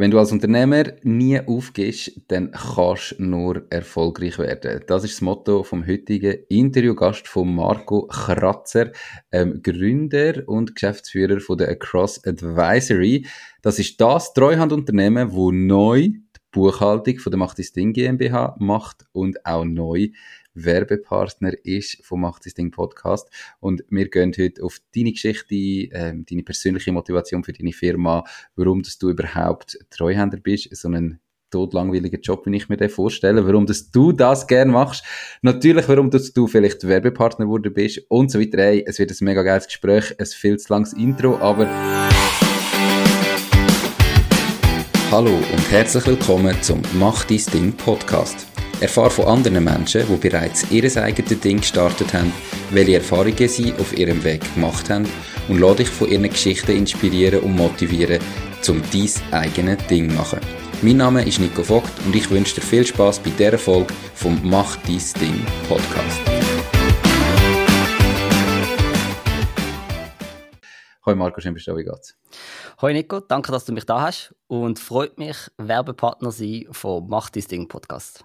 Wenn du als Unternehmer nie aufgehst, dann kannst du nur erfolgreich werden. Das ist das Motto vom heutigen Interviewgast von Marco Kratzer, ähm, Gründer und Geschäftsführer von der Across Advisory. Das ist das Treuhandunternehmen, wo neu die Buchhaltung von der Macht Ding GmbH macht und auch neu Werbepartner ist vom Macht das Ding Podcast. Und wir gehen heute auf deine Geschichte, ähm, deine persönliche Motivation für deine Firma, warum dass du überhaupt Treuhänder bist, so einen todlangweiligen Job, wie ich mir den vorstelle, warum dass du das gerne machst, natürlich, warum dass du vielleicht Werbepartner geworden bist und so weiter. Hey, es wird ein mega geiles Gespräch, ein viel zu langes Intro, aber Hallo und herzlich willkommen zum Mach dein Ding Podcast. Erfahre von anderen Menschen, die bereits ihr eigenes Ding gestartet haben, welche Erfahrungen sie auf ihrem Weg gemacht haben und lade dich von ihren Geschichten inspirieren und motivieren, um dein eigenes Ding zu machen. Mein Name ist Nico Vogt und ich wünsche dir viel Spaß bei dieser Folge vom Mach dein Ding Podcast. Hoi Marco, schön bist du wie geht's? Hoi Nico, danke, dass du mich da hast und freut mich, Werbepartner sein vom Mach dein Ding Podcast.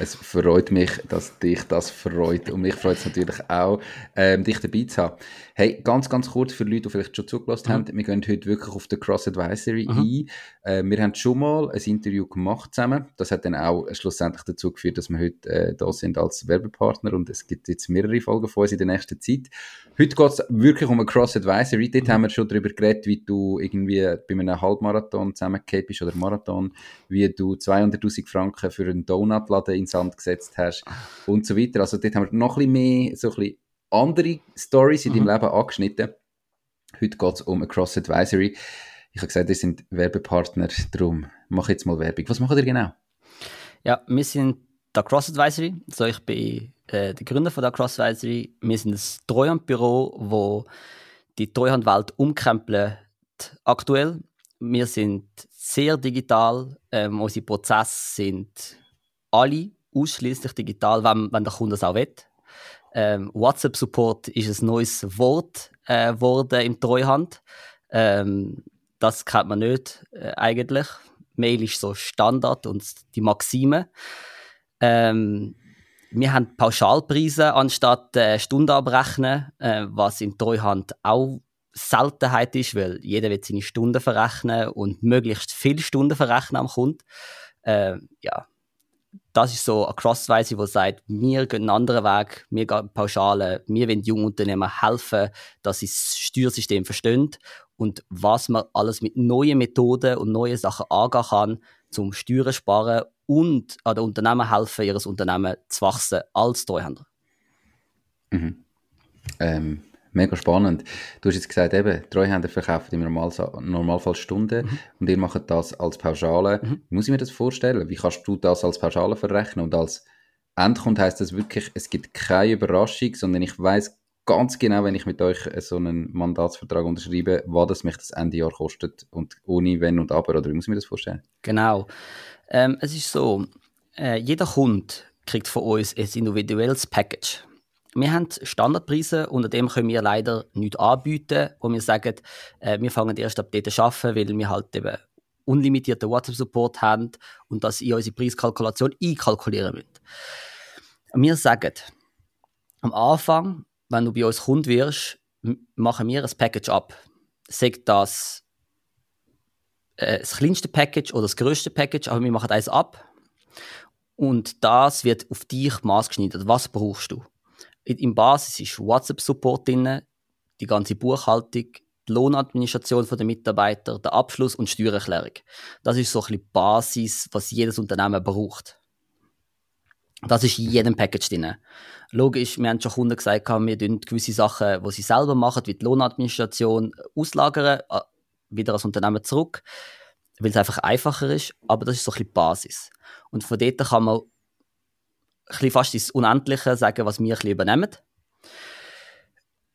Es freut mich, dass dich das freut. Und mich freut es natürlich auch, ähm, dich dabei zu haben. Hey, ganz, ganz kurz für Leute, die vielleicht schon zugelassen mhm. haben. Wir gehen heute wirklich auf die Cross Advisory mhm. ein. Äh, wir haben schon mal ein Interview gemacht zusammen. Das hat dann auch schlussendlich dazu geführt, dass wir heute äh, da sind als Werbepartner. Und es gibt jetzt mehrere Folgen von uns in der nächsten Zeit. Heute geht es wirklich um eine Cross Advisory. Dort mhm. haben wir schon darüber geredet, wie du irgendwie bei einem Halbmarathon zusammengekommen bist oder Marathon, wie du 200.000 Franken für einen Donutladen in Sand gesetzt hast und so weiter. Also dort haben wir noch ein bisschen mehr, so ein bisschen andere Stories in mhm. deinem Leben angeschnitten. Heute geht es um Cross Advisory. Ich habe gesagt, wir sind Werbepartner, darum mache jetzt mal Werbung. Was macht ihr genau? Ja, wir sind der Cross Advisory. Also ich bin äh, der Gründer von der Cross Advisory. Wir sind ein Treuhandbüro, wo die Treuhandwelt umkrempelt aktuell. Wir sind sehr digital. Ähm, unsere Prozesse sind alle ausschließlich digital, wenn, wenn der Kunde es auch will. Ähm, WhatsApp-Support ist ein neues Wort äh, im Treuhand. Ähm, das kennt man nicht äh, eigentlich. Mail ist so Standard und die Maxime. Ähm, wir haben Pauschalpreise anstatt äh, Stunden abrechnen, äh, was in Treuhand auch Seltenheit ist, weil jeder wird seine Stunden verrechnen und möglichst viele Stunden verrechnen am Kunden. Äh, ja, das ist so eine Crossweise, die sagt, wir gehen einen anderen Weg, wir gehen Pauschale, wir wollen jungen Unternehmen helfen, dass sie das Steuersystem verstehen und was man alles mit neuen Methoden und neuen Sachen angehen kann, zum Steuern sparen und an den Unternehmen helfen, ihr Unternehmen zu wachsen als Treuhänder. Mhm. Ähm, Mega spannend. Du hast jetzt gesagt, eben, Treuhänder verkaufen im Normalfall Stunden mhm. und ihr macht das als Pauschale. Mhm. Wie muss ich mir das vorstellen? Wie kannst du das als Pauschale verrechnen? Und als Endkunde heißt das wirklich, es gibt keine Überraschung, sondern ich weiß ganz genau, wenn ich mit euch so einen Mandatsvertrag unterschreibe, was das mich das Ende Jahr kostet und ohne Wenn und Aber. Oder wie muss ich mir das vorstellen? Genau. Ähm, es ist so, äh, jeder Kunde kriegt von uns ein individuelles Package wir haben Standardpreise, unter dem können wir leider nichts anbieten, wo wir sagen, äh, wir fangen erst ab dort zu arbeiten, weil wir halt eben unlimitierten WhatsApp-Support haben und das in unsere Preiskalkulation einkalkulieren müssen. Wir sagen, am Anfang, wenn du bei uns Kunde wirst, machen wir ein Package ab. Sagt das äh, das kleinste Package oder das größte Package, aber wir machen eins ab. Und das wird auf dich maßgeschneidert. Was brauchst du? Im Basis ist WhatsApp-Support drin, die ganze Buchhaltung, die Lohnadministration der Mitarbeiter, der Abschluss und Steuererklärung. Das ist so ein bisschen die Basis, was jedes Unternehmen braucht. Das ist in jedem Package drin. Logisch, wir haben schon Kunden gesagt, wir tun gewisse Sachen, die sie selber machen, wie die Lohnadministration, auslagern, äh, wieder als Unternehmen zurück, weil es einfach einfacher ist. Aber das ist so ein bisschen die Basis. Und von dort kann man bisschen fast ins Unendliche sagen, was wir ein übernehmen.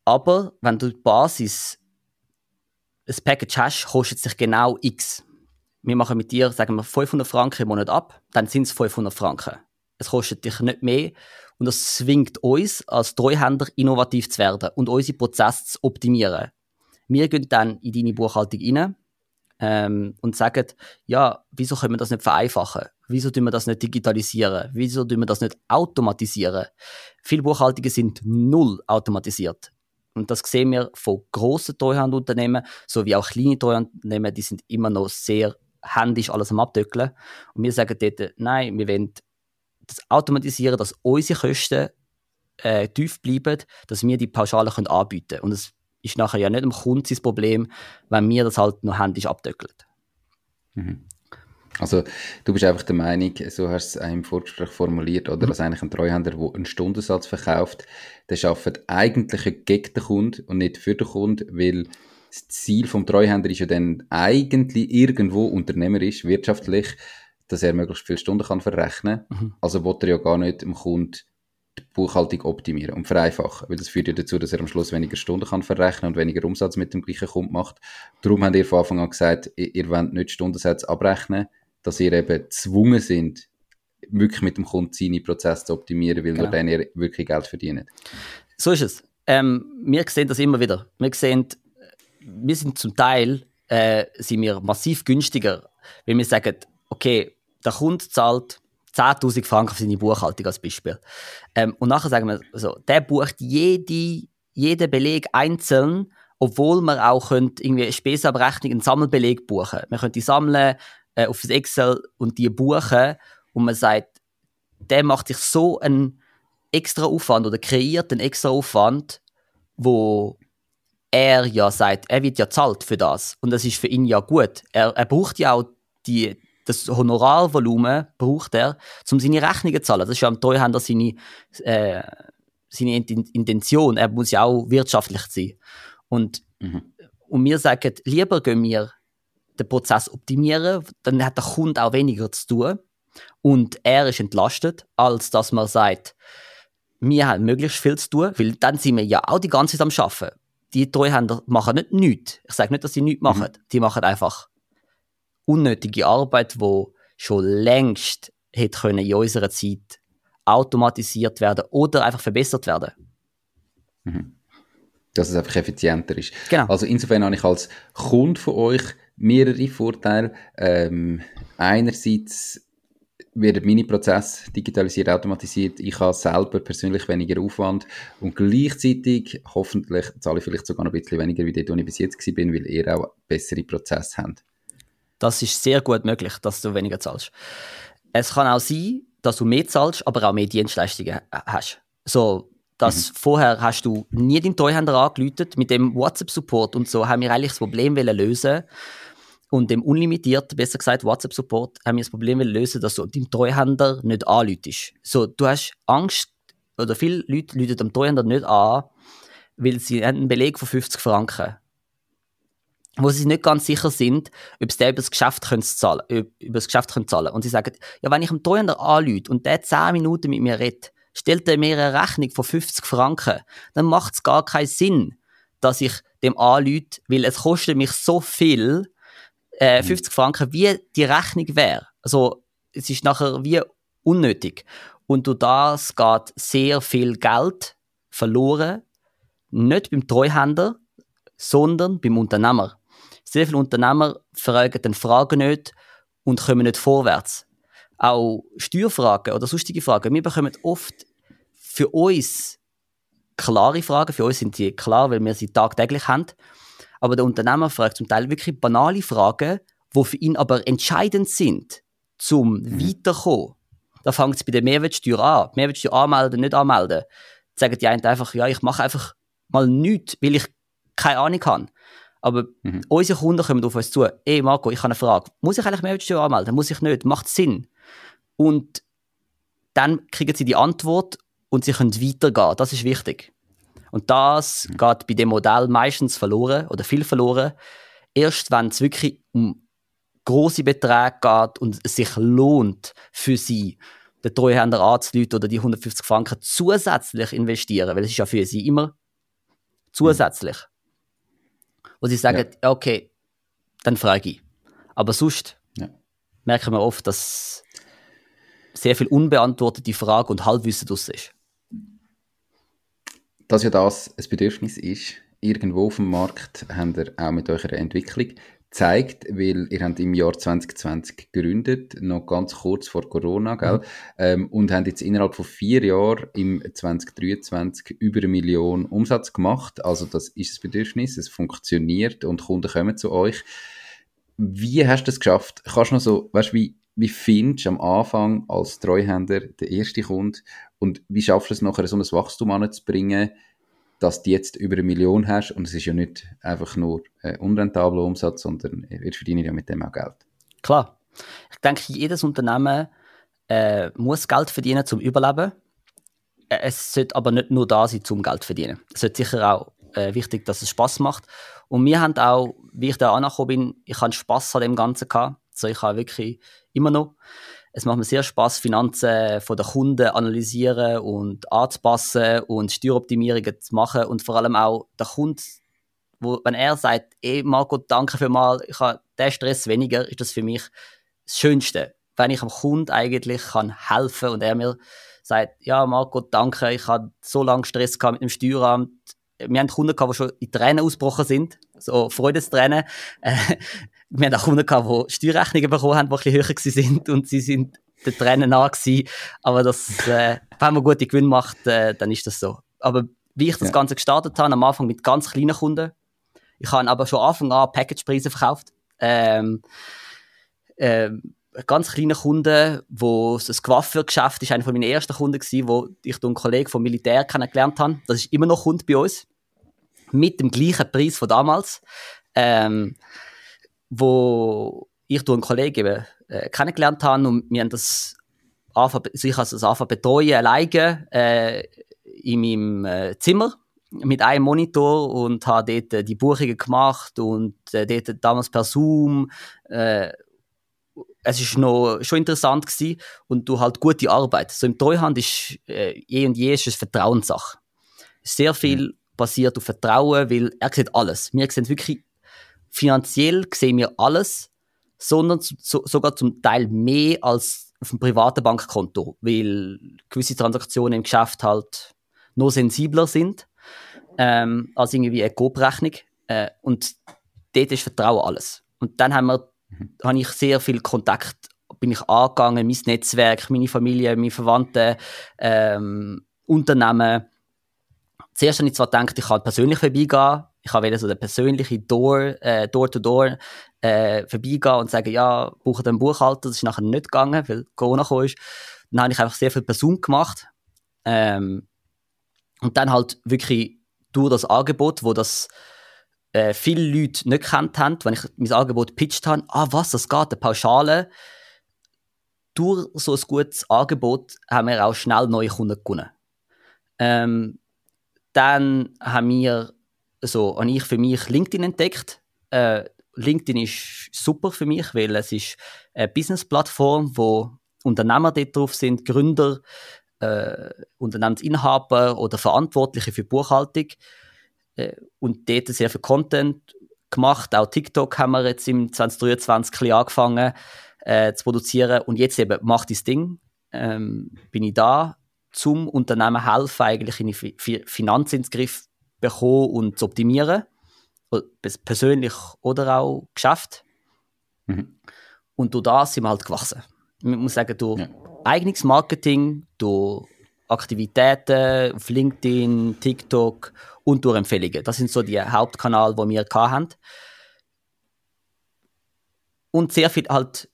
Aber wenn du die Basis ein Package hast, kostet es sich genau X. Wir machen mit dir, sagen wir, 500 Franken im Monat ab, dann sind es 500 Franken. Es kostet dich nicht mehr und das zwingt uns als Treuhänder innovativ zu werden und unsere Prozesse zu optimieren. Wir gehen dann in deine Buchhaltung rein, ähm, und sagen, ja, wieso können wir das nicht vereinfachen? Wieso tun wir das nicht digitalisieren? Wieso tun wir das nicht automatisieren? Viele Buchhaltungen sind null automatisiert. Und das sehen wir von grossen Treuhandunternehmen, sowie auch kleine Treuhandunternehmen, die sind immer noch sehr händisch alles am Abdöckeln. Und wir sagen dort, nein, wir wollen das automatisieren, dass unsere Kosten äh, tief bleiben, dass wir die Pauschale können anbieten können. Und es ist nachher ja nicht dem Kunden sein Problem, wenn wir das halt noch händisch abdöckeln. Mhm. Also du bist einfach der Meinung, so hast du es im Vorgespräch formuliert, oder, mhm. dass eigentlich ein Treuhänder, der einen Stundensatz verkauft, der arbeitet eigentlich gegen den Kunden und nicht für den Kunden, weil das Ziel vom Treuhänder ist ja dann eigentlich irgendwo unternehmerisch, wirtschaftlich, dass er möglichst viele Stunden kann verrechnen kann. Mhm. Also will er ja gar nicht dem Kunden die Buchhaltung optimieren und vereinfachen, weil das führt ja dazu, dass er am Schluss weniger Stunden kann verrechnen und weniger Umsatz mit dem gleichen Kunden macht. Darum haben ihr von Anfang an gesagt, ihr, ihr wollt nicht Stundensätze abrechnen, dass ihr eben gezwungen sind, wirklich mit dem Kunden seine Prozesse zu optimieren, weil genau. nur dann ihr wirklich Geld verdient. So ist es. Ähm, wir sehen das immer wieder. Wir sehen, wir sind zum Teil äh, sind wir massiv günstiger, wenn wir sagen, okay, der Kunde zahlt 10.000 Franken für seine Buchhaltung als Beispiel. Ähm, und nachher sagen wir so, der bucht jede, jeden Beleg einzeln, obwohl man auch könnt irgendwie eine Spesenabrechnung, einen Sammelbeleg buchen. Man könnte die sammeln äh, auf Excel und die buchen und man sagt, der macht sich so einen extra Aufwand oder kreiert einen extra Aufwand, wo er ja sagt, er wird ja zahlt für das und das ist für ihn ja gut. Er, er braucht ja auch die, das Honorarvolumen braucht er, um seine Rechnungen zu zahlen. Das ist ja am Treuhänder seine, äh, seine Intention. Er muss ja auch wirtschaftlich sein. Und, mhm. und wir sagen, lieber gehen wir den Prozess optimieren, dann hat der Kunde auch weniger zu tun und er ist entlastet, als dass man sagt, wir haben möglichst viel zu tun, weil dann sind wir ja auch die ganze Zeit am Arbeiten. Die Treuhänder machen nicht nichts. Ich sage nicht, dass sie nichts mhm. machen. Mhm. Die machen einfach unnötige Arbeit, wo schon längst hätte können in unserer Zeit automatisiert werden oder einfach verbessert werden. Mhm. Dass es einfach effizienter ist. Genau. Also insofern habe ich als Kunde von euch mehrere Vorteile. Ähm, einerseits werden meine Prozesse digitalisiert, automatisiert. Ich habe selber persönlich weniger Aufwand und gleichzeitig hoffentlich zahle ich vielleicht sogar noch ein bisschen weniger, wie dort, wo ich bis jetzt war, weil ihr auch bessere Prozesse habt. Das ist sehr gut möglich, dass du weniger zahlst. Es kann auch sein, dass du mehr zahlst, aber auch mehr Dienstleistungen hast. So, dass mhm. vorher hast du nie den Treuhänder angelötet mit dem WhatsApp-Support und so haben wir eigentlich das Problem lösen und dem unlimitiert, besser gesagt WhatsApp-Support, haben wir das Problem lösen, dass du dem Treuhänder nicht anlütest. So, du hast Angst, oder viele Leute lüten dem Treuhänder nicht an, weil sie einen Beleg von 50 Franken wo sie nicht ganz sicher sind, ob sie über das Geschäft können zahlen, über das Geschäft können zahlen. Und sie sagen, ja, wenn ich dem Treuhänder anlüte und der 10 Minuten mit mir redet, stellt er mir eine Rechnung von 50 Franken, dann macht es gar keinen Sinn, dass ich dem anlüte, weil es kostet mich so viel, äh, 50 mhm. Franken, wie die Rechnung wäre. Also, es ist nachher wie unnötig. Und durch das geht sehr viel Geld verloren, nicht beim Treuhänder, sondern beim Unternehmer. Sehr viele Unternehmer fragen den Fragen nicht und kommen nicht vorwärts. Auch Steuerfragen oder sonstige Fragen. Wir bekommen oft für uns klare Fragen. Für uns sind die klar, weil wir sie tagtäglich haben. Aber der Unternehmer fragt zum Teil wirklich banale Fragen, die für ihn aber entscheidend sind, zum mhm. Weiterkommen. Da fängt es bei der Mehrwertsteuer an. Mehrwertsteuer anmelden, nicht anmelden. Sagen die einen einfach, ja, ich mache einfach mal nichts, weil ich keine Ahnung habe. Aber mhm. unsere Kunden kommen auf uns zu, ey Marco, ich habe eine Frage. Muss ich eigentlich Mehrwertsteuer anmelden? Muss ich nicht? Macht Sinn? Und dann kriegen sie die Antwort und sie können weitergehen. Das ist wichtig. Und das mhm. geht bei dem Modell meistens verloren oder viel verloren. Erst wenn es wirklich um große Beträge geht und es sich lohnt für sie, den Treuhänder anzuleuten oder die 150 Franken zusätzlich investieren, weil es ist ja für sie immer zusätzlich. Wo sie sagen, ja. okay, dann frage ich. Aber sonst ja. merken wir oft, dass sehr viel unbeantwortete Fragen und Halbwissen draus ist dass ja das ein Bedürfnis ist, irgendwo auf dem Markt habt ihr auch mit eurer Entwicklung zeigt, weil ihr habt im Jahr 2020 gegründet, noch ganz kurz vor Corona, gell? Mhm. Ähm, und habt jetzt innerhalb von vier Jahren im 2023 über eine Million Umsatz gemacht. Also das ist das Bedürfnis, es funktioniert und Kunden kommen zu euch. Wie hast du das geschafft? Kannst du noch so, weißt wie, wie findest du am Anfang als Treuhänder den ersten Kunden und wie schaffst du es nachher, so ein Wachstum anzubringen, dass du jetzt über eine Million hast und es ist ja nicht einfach nur ein unrentabler Umsatz, sondern wir verdienen ja mit dem auch Geld. Klar. Ich denke, jedes Unternehmen äh, muss Geld verdienen zum Überleben. Äh, es sollte aber nicht nur da sein, zum Geld zu verdienen. Es ist sicher auch äh, wichtig, dass es Spaß macht. Und wir haben auch, wie ich da angekommen bin, ich hatte Spaß an dem Ganzen gehabt. Also ich habe wirklich immer noch es macht mir sehr Spaß, Finanzen von den Kunden analysieren und anzupassen und Steueroptimierungen zu machen und vor allem auch der Kunde, wo, wenn er sagt, ey Marco, danke für mal, ich habe den Stress weniger, ist das für mich das Schönste. Wenn ich am Kunden eigentlich kann helfen und er mir sagt, ja Marco, danke, ich habe so lange Stress gehabt mit dem Steueramt, wir haben Kunden gehabt, die schon in Tränen ausgebrochen sind, so Freudestränen. Wir haben auch Kunden gehabt, die Steuerrechnungen bekommen haben, die ein bisschen höher sind und sie sind den Tränen nah gewesen. Aber das, äh, wenn man gute Gewinn macht, äh, dann ist das so. Aber wie ich das ja. Ganze gestartet habe, am Anfang mit ganz kleinen Kunden. Ich habe aber schon Anfang an Packagepreise verkauft. Ähm, ähm, ganz kleine Kunden, wo das Coiffeur-Geschäft ist einer von meinen ersten Kunden gewesen, wo ich durch einen Kollegen vom Militär kennengelernt habe. Das ist immer noch Kunde bei uns. Mit dem gleichen Preis von damals. Ähm, wo ich durch einen Kollegen eben, äh, kennengelernt habe und wir haben das anfangen, also ich also das anfangen betreuen, alleine, äh, in meinem äh, Zimmer mit einem Monitor und habe dort äh, die Buchungen gemacht und äh, dort damals per Zoom äh, es ist noch schon interessant gewesen und du halt gute Arbeit. So im Treuhand ist äh, je und je ist es Vertrauenssache. Sehr viel basiert auf Vertrauen, weil er sieht alles. Wir sehen wirklich finanziell sehen wir alles, sondern so, sogar zum Teil mehr als auf dem privaten Bankkonto, weil gewisse Transaktionen im Geschäft halt noch sensibler sind ähm, als irgendwie eine Coop-Rechnung. Äh, und dort ist Vertrauen alles. Und dann haben wir mhm. habe ich sehr viel Kontakt, bin ich angegangen, mein Netzwerk, meine Familie, meine Verwandten, ähm, Unternehmen. Zuerst habe ich zwar gedacht, ich kann persönlich vorbeigehen, ich wollte so den persönlichen Door, äh, Door-to-Door äh, vorbeigehen und sagen, ja, brauche den Buchhalter. Das ist nachher nicht gegangen, weil Corona kam. Dann habe ich einfach sehr viel Person gemacht. Ähm, und dann halt wirklich durch das Angebot, wo das äh, viele Leute nicht gekannt haben, wenn ich mein Angebot pitcht habe, ah was, das geht, eine Pauschale. Durch so ein gutes Angebot haben wir auch schnell neue Kunden gewonnen. Ähm, dann haben wir, so, habe ich für mich LinkedIn entdeckt. Äh, LinkedIn ist super für mich, weil es ist eine Business-Plattform, wo Unternehmer dort drauf sind, Gründer, äh, Unternehmensinhaber oder Verantwortliche für Buchhaltung äh, und dort sehr viel Content gemacht. Auch TikTok haben wir jetzt im 2023 angefangen äh, zu produzieren und jetzt eben macht das Ding. Ähm, bin ich da zum Unternehmen helfen, eigentlich in die Finanzen ins Griff bekommen und zu optimieren. Persönlich oder auch Geschäft. Mhm. Und durch das sind wir halt gewachsen. Man muss sagen, durch ja. eigenes Marketing, durch Aktivitäten auf LinkedIn, TikTok und durch Empfehlungen. Das sind so die Hauptkanäle, die wir hatten. Und sehr viel halt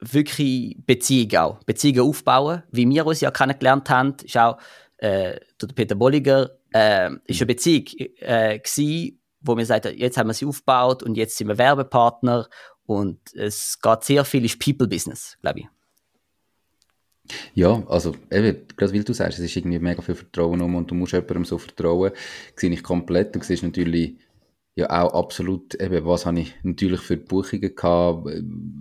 wirklich Beziehungen auch. Beziehungen aufbauen. Wie wir uns ja kennengelernt haben, ist auch äh, Peter Bolliger, äh, ist eine Beziehung äh, gewesen, wo wir sagen, jetzt haben wir sie aufgebaut und jetzt sind wir Werbepartner und es geht sehr viel ist People-Business, glaube ich. Ja, also eben, gerade weil du sagst, es ist irgendwie mega viel Vertrauen um und du musst jemandem so vertrauen, sehe ich komplett. Du siehst natürlich ja auch absolut, eben, was habe ich natürlich für Buchungen gehabt,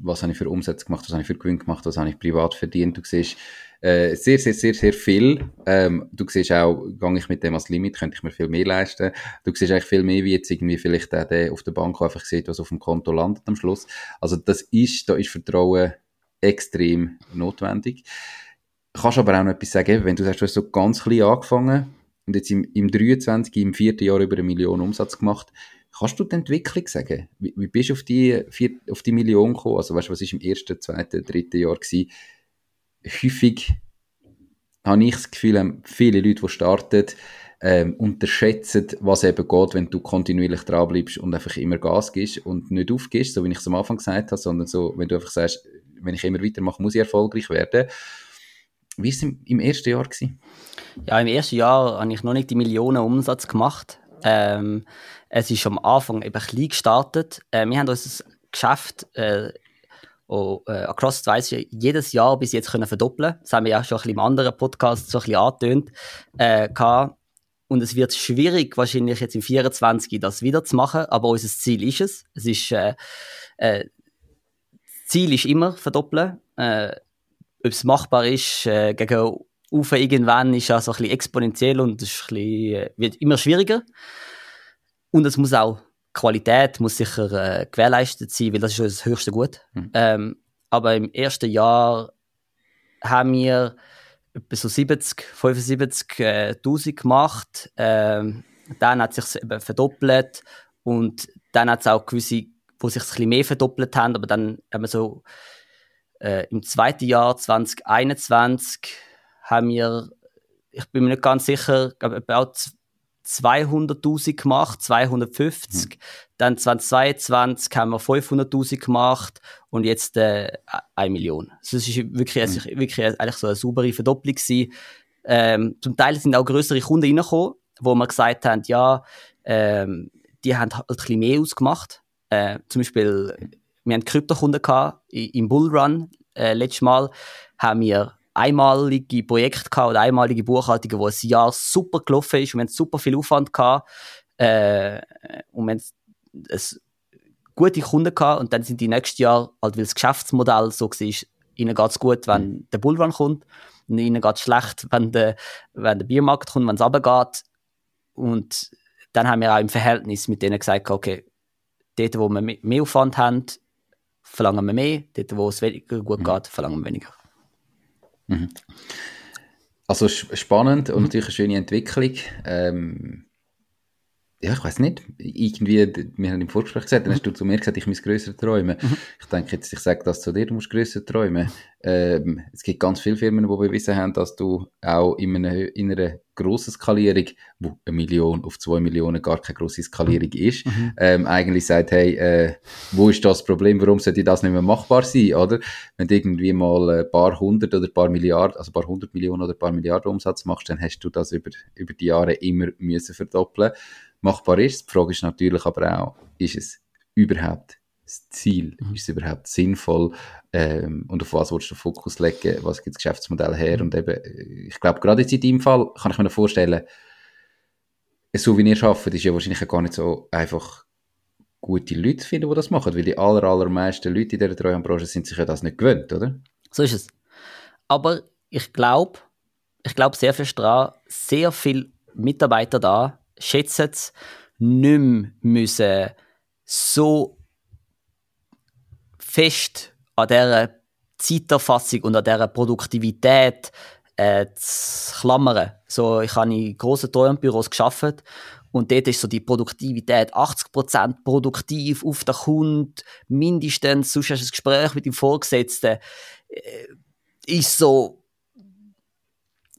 was habe ich für Umsätze gemacht, was habe ich für Gewinn gemacht, was habe ich privat verdient. Du siehst äh, sehr, sehr, sehr, sehr viel. Ähm, du siehst auch, gehe ich mit dem als Limit, könnte ich mir viel mehr leisten. Du siehst eigentlich viel mehr, wie jetzt irgendwie vielleicht der, der auf der Bank einfach sieht, was auf dem Konto landet am Schluss. Also das ist, da ist Vertrauen extrem notwendig. Kannst aber auch noch etwas sagen, wenn du sagst, du hast so ganz klein angefangen und jetzt im, im 23, im vierten Jahr über eine Million Umsatz gemacht, Kannst du die Entwicklung sagen? Wie, wie bist du auf die, auf die Million gekommen? Also weißt du, was ist im ersten, zweiten, dritten Jahr gewesen? Häufig habe ich das Gefühl, viele Leute, die starten, ähm, unterschätzen, was eben geht, wenn du kontinuierlich dranbleibst und einfach immer Gas gibst und nicht aufgibst, so wie ich es am Anfang gesagt habe, sondern so, wenn du einfach sagst, wenn ich immer weitermache, muss ich erfolgreich werden. Wie war es im, im, ersten Jahr? Gewesen? Ja, im ersten Jahr habe ich noch nicht die Millionen Umsatz gemacht. Ähm, es ist am Anfang eben klein gestartet. Äh, wir haben unser Geschäft äh, oh, äh, across weiss jedes Jahr bis jetzt können verdoppeln. Das haben wir ja schon ein bisschen im anderen Podcast so ein bisschen angetönt. Äh, und es wird schwierig, wahrscheinlich jetzt im 24 das wieder zu machen, aber unser Ziel ist es. Es ist, äh, äh, Ziel ist immer verdoppeln. Äh, ob es machbar ist, äh, gegen Ufe irgendwann ist ja so ein bisschen exponentiell und es äh, wird immer schwieriger. Und es muss auch, Qualität muss sicher äh, gewährleistet sein, weil das ist das höchste Gut. Mhm. Ähm, aber im ersten Jahr haben wir etwa so 70, 75 äh, 1000 gemacht. Ähm, dann hat es sich eben verdoppelt und dann hat es auch gewisse, wo sich ein bisschen mehr verdoppelt haben, aber dann haben wir so äh, im zweiten Jahr 2021 haben wir, ich bin mir nicht ganz sicher, glaube 200.000 gemacht, 250. Mhm. Dann 2022 haben wir 500.000 gemacht und jetzt äh, 1 Million. Also es ist wirklich, mhm. also wirklich eigentlich so eine saubere Verdopplung gewesen. Ähm, zum Teil sind auch größere Kunden reingekommen, wo wir gesagt haben, ja, ähm, die haben halt ein bisschen mehr ausgemacht. Äh, zum Beispiel, wir haben Kryptokunden gehabt im Bullrun. Äh, letztes Mal haben wir einmalige Projekte gehabt oder einmalige Buchhaltungen, wo ein Jahr super gelaufen ist und wir haben super viel Aufwand gehabt äh, und wir haben es gute Kunden gehabt und dann sind die nächstes Jahr, halt, weil das Geschäftsmodell so war, ihnen geht es gut, wenn mhm. der Bullrun kommt und ihnen geht es schlecht, wenn der, wenn der Biermarkt kommt, wenn es runtergeht und dann haben wir auch im Verhältnis mit denen gesagt, okay, dort, wo wir mehr Aufwand haben, verlangen wir mehr, dort, wo es weniger gut mhm. geht, verlangen wir weniger. Mhm. Also spannend und mhm. natürlich eine schöne Entwicklung. Ähm, ja, ich weiß nicht, irgendwie, wir haben im Vorgespräch gesagt, dann hast du zu mir gesagt, ich muss grösser träumen. Mhm. Ich denke jetzt, ich sage das zu dir, du musst grösser träumen. Ähm, es gibt ganz viele Firmen, die bewiesen haben, dass du auch in einer, in einer grossen Skalierung, wo eine Million auf zwei Millionen gar keine grosse Skalierung ist, mhm. ähm, eigentlich sagt, hey, äh, wo ist das Problem, warum sollte das nicht mehr machbar sein, oder? Wenn du irgendwie mal ein paar hundert oder ein paar Milliarden, also ein paar hundert Millionen oder ein paar Milliarden Umsatz machst, dann hast du das über, über die Jahre immer müssen verdoppeln machbar ist. Die Frage ist natürlich aber auch, ist es überhaupt das Ziel? Mhm. Ist es überhaupt sinnvoll? Ähm, und auf was willst du den Fokus legen? Was gibt das Geschäftsmodell her? Mhm. Und eben, ich glaube, gerade jetzt in deinem Fall kann ich mir vorstellen, so wie ihr arbeitet, ist ja wahrscheinlich gar nicht so einfach gute Leute zu finden, die das machen, weil die aller, allermeisten Leute in dieser Treuhandbranche sind sich ja das nicht gewöhnt, oder? So ist es. Aber ich glaube, ich glaube sehr fest daran, sehr viele Mitarbeiter da schätzen es, nicht mehr müssen so fest an dieser Zeiterfassung und an dieser Produktivität äh, zu klammern. So, ich habe in grossen Treuhandbüros gearbeitet und dort ist so die Produktivität 80% produktiv auf den Kunden, mindestens, sonst hast du ein Gespräch mit dem Vorgesetzten, äh, ist so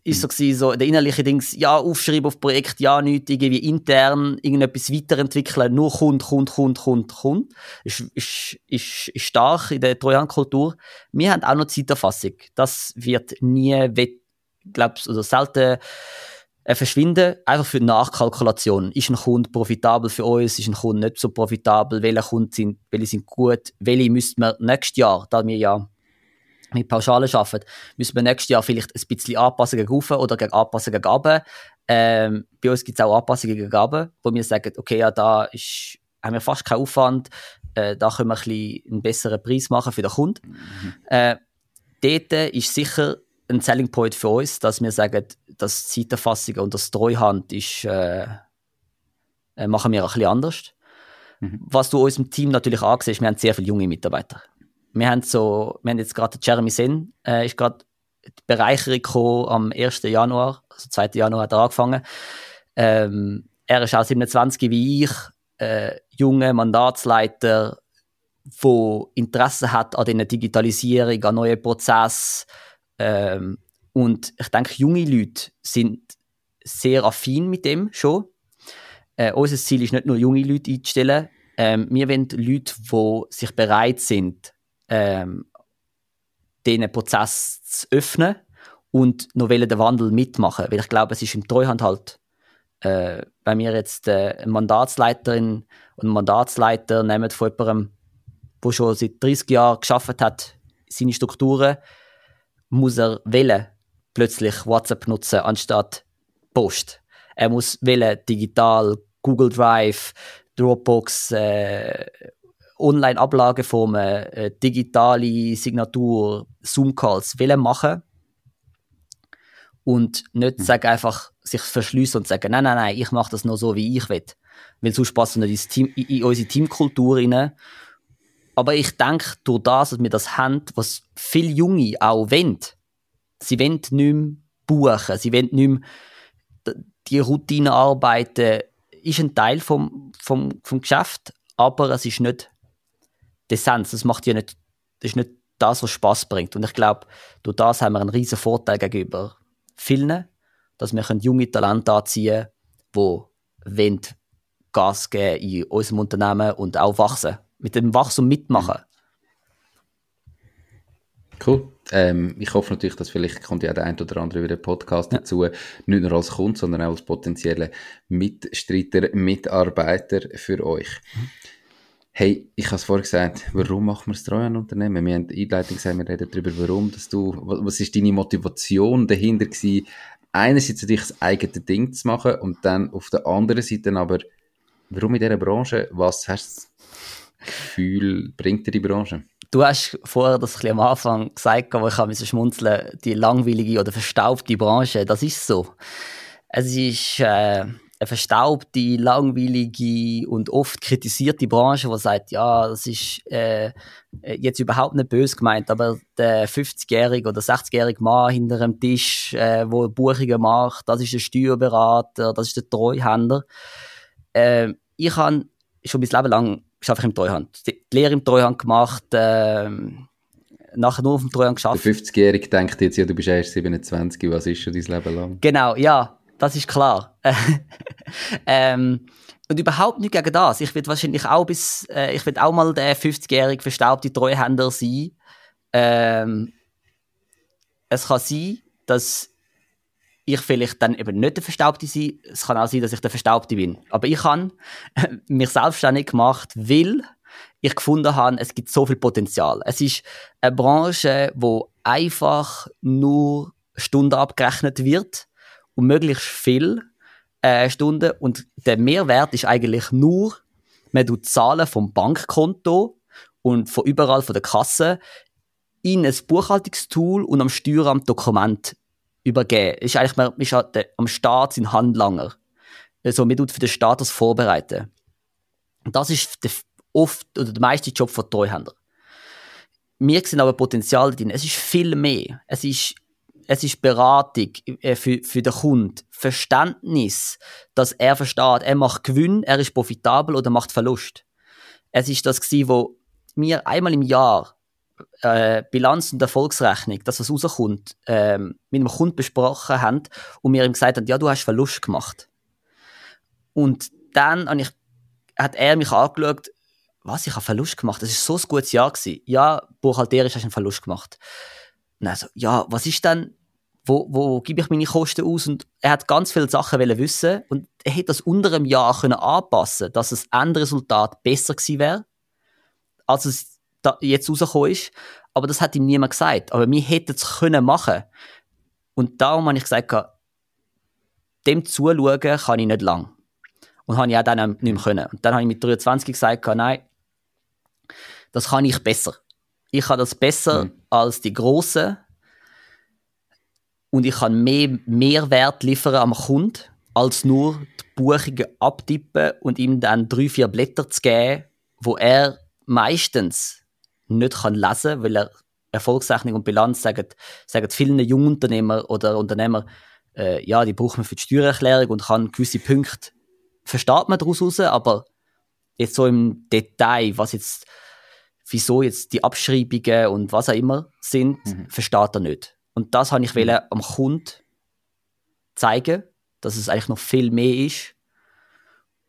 ist so gewesen, so der innerliche Dings, ja, aufschreiben auf Projekt, ja, nichts, irgendwie intern irgendetwas weiterentwickeln, nur Kund, Kund, Kund, Kund, Kund. Ist, ist, ist, ist stark in der Trojan-Kultur. Wir haben auch noch Zeiterfassung. Das wird nie, glaubst oder selten äh, verschwinden, einfach für Nachkalkulation. Ist ein Kunde profitabel für uns, ist ein Kunde nicht so profitabel, welche Kunden sind, welche sind gut, welche müssten wir nächstes Jahr, da wir ja mit Pauschalen arbeiten, müssen wir nächstes Jahr vielleicht ein bisschen anpassen gegen oder gegen anpassen gegen. Ähm, bei uns gibt es auch Anpassungen gegen runter, wo wir sagen, okay, ja, da ist, haben wir fast keinen Aufwand, äh, da können wir ein bisschen einen besseren Preis machen für den Kunden. Mhm. Äh, dort ist sicher ein Selling Point für uns, dass wir sagen, dass Zeiterfassung und das Treuhand ist, äh, äh, machen wir ein bisschen anders. Mhm. Was du unserem Team natürlich ansiehst, wir haben sehr viele junge Mitarbeiter wir haben so, wir haben jetzt gerade Jeremy Sen, äh, ist gerade die Bereicherung am 1. Januar, also 2. Januar hat er angefangen. Ähm, er ist auch 27 wie ich, äh, junger Mandatsleiter, wo Interesse hat an dieser Digitalisierung, an neuen Prozessen. Ähm, und ich denke, junge Leute sind sehr affin mit dem schon. Äh, unser Ziel ist nicht nur junge Leute einzustellen. Ähm, wir wollen Leute, die sich bereit sind, ähm, diesen Prozess zu öffnen und noch den Wandel mitmachen. Weil ich glaube, es ist im Treuhand halt, äh, wenn wir jetzt äh, eine Mandatsleiterin und einen Mandatsleiter nehmen von jemandem, der schon seit 30 Jahren geschafft hat, seine Strukturen, muss er wählen, plötzlich WhatsApp nutzen anstatt Post. Er muss wählen, digital, Google Drive, Dropbox, äh, Online-Ablageformen, äh, digitale Signatur, Zoom-Calls machen und nicht mhm. sagen einfach sich verschließen und sagen, nein, nein, nein, ich mache das nur so, wie ich will. Weil sonst passt es nicht Team, in, in unsere Teamkultur rein. Aber ich denke, durch das, dass wir das haben, was viele Junge auch wollen, sie wollen nicht mehr buchen, sie wollen nicht mehr die Routine arbeiten, ist ein Teil vom, vom, vom Geschäft, aber es ist nicht die Essenz. Das macht ja nicht, das ist nicht das, was Spaß bringt. Und ich glaube, durch das haben wir einen riesen Vorteil gegenüber vielen, dass wir junge Talente anziehen können, die Gas geben in unserem Unternehmen und auch wachsen. Mit dem Wachstum mitmachen. Cool. Ähm, ich hoffe natürlich, dass vielleicht kommt ja der ein oder andere über den Podcast ja. dazu, nicht nur als Kunde, sondern auch als potenzielle Mitstreiter, Mitarbeiter für euch. Mhm. Hey, ich habe es vorhin gesagt, warum machen wir das Treuhandunternehmen? Wir haben die Einleitung gesagt, wir reden darüber, warum, dass du, was ist deine Motivation dahinter gewesen, einerseits natürlich das eigene Ding zu machen und dann auf der anderen Seite aber, warum in dieser Branche, was hast Gefühl, bringt dir die Branche? Du hast vorher das am Anfang gesagt, aber ich habe so schmunzeln, die langweilige oder verstaubte Branche, das ist so. Es ist äh, eine verstaubte, langweilige und oft kritisierte Branche, die sagt, ja, das ist äh, jetzt überhaupt nicht böse gemeint, aber der 50-jährige oder 60-jährige Mann hinter dem Tisch, äh, wo Buchungen macht, das ist der Steuerberater, das ist der Treuhänder. Äh, ich habe schon mein Leben lang geschafft im Treuhand. Die Lehre im Treuhand gemacht, ähm, nachher nur auf dem Treuhand geschafft. Der 50-Jährige denkt jetzt, ja, du bist erst 27, was ist schon dein Leben lang? Genau, ja, das ist klar. ähm, und überhaupt nicht gegen das. Ich will wahrscheinlich auch bis, äh, ich will auch mal der 50-jährige verstaubte Treuhänder sein. Ähm, es kann sein, dass ich vielleicht dann eben nicht der Verstaubte sein. Es kann auch sein, dass ich der Verstaubte bin. Aber ich habe mich selbstständig gemacht, weil ich gefunden habe, es gibt so viel Potenzial. Es ist eine Branche, wo einfach nur Stunden abgerechnet wird und möglichst viel äh, Stunden. Und der Mehrwert ist eigentlich nur, man tut Zahlen vom Bankkonto und von überall von der Kasse in ein Buchhaltungstool und am Steueramt Dokument übergeben. Ist eigentlich, man ist halt am Staat sein Handlanger. Also, man tut für den Staat das vorbereiten. Das ist der, oft oder der meiste Job von Treuhänder. Wir sehen aber Potenzial drin. Es ist viel mehr. Es ist, es ist Beratung äh, für, für den Kunden. Verständnis, dass er versteht, er macht Gewinn, er ist profitabel oder macht Verlust. Es ist das gewesen, wo wir einmal im Jahr äh, Bilanz und Erfolgsrechnung, das was rauskommt, ähm, mit einem Kunden besprochen haben und mir ihm gesagt haben, ja, du hast Verlust gemacht. Und dann ich, hat er mich angeschaut, was, ich habe Verlust gemacht, das ist so ein gutes Jahr gewesen. Ja, buchhalterisch hast du einen Verlust gemacht. Also, ja, was ist dann, wo, wo gebe ich meine Kosten aus? Und er hat ganz viele Sachen wissen und er hätte das unter einem Jahr können anpassen dass das Endresultat besser gewesen wäre, als es jetzt rausgekommen ist. Aber das hat ihm niemand gesagt. Aber wir hätten es können machen. Und darum habe ich gesagt, dem zuschauen kann ich nicht lang. Und habe ich auch dann nicht mehr können. Und dann habe ich mit 23 gesagt, nein, das kann ich besser. Ich kann das besser mhm. als die Großen und ich kann mehr Mehrwert liefern am Kunden, als nur die Buchungen abtippen und ihm dann drei, vier Blätter zu geben, wo er meistens nicht kann lesen kann, weil er Erfolgsrechnung und Bilanz sagen, sagen vielen Jungunternehmer oder Unternehmer, äh, ja, die braucht man für die Steuererklärung und kann gewisse Punkte, versteht man daraus raus, aber jetzt so im Detail, was jetzt, wieso jetzt die Abschreibungen und was auch immer sind, mhm. versteht er nicht. Und das habe ich mhm. am Kunden zeigen, dass es eigentlich noch viel mehr ist.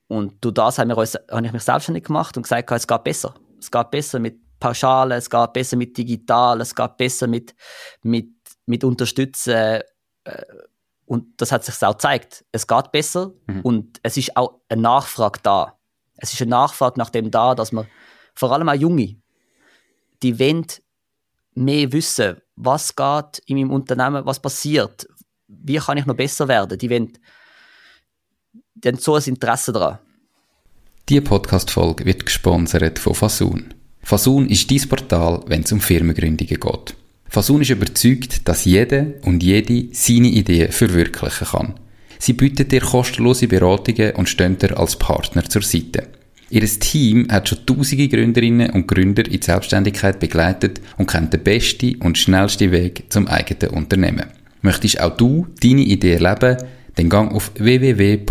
Und durch das haben wir uns, habe ich mich selbstständig gemacht und gesagt, es geht besser. Es geht besser mit Pauschalen, es geht besser mit digital, es geht besser mit, mit, mit Unterstützen. Äh, und das hat sich auch gezeigt. Es geht besser mhm. und es ist auch eine Nachfrage da. Es ist eine Nachfrage nach dem da, dass man, vor allem auch Junge, die wollen mehr wissen, was geht in meinem Unternehmen, was passiert, wie kann ich noch besser werden? Die wollen, die haben so ein Interesse daran. Diese Podcast-Folge wird gesponsert von Fasun. Fasun ist dein Portal, wenn es um Firmengründungen geht. Fasun ist überzeugt, dass jede und jede seine Ideen verwirklichen kann. Sie bietet dir kostenlose Beratungen und stehen dir als Partner zur Seite. Ihr Team hat schon tausende Gründerinnen und Gründer in die Selbstständigkeit begleitet und kennt den besten und schnellsten Weg zum eigenen Unternehmen. Möchtest auch du deine Idee erleben? Dann gang auf www.fasoon.ch.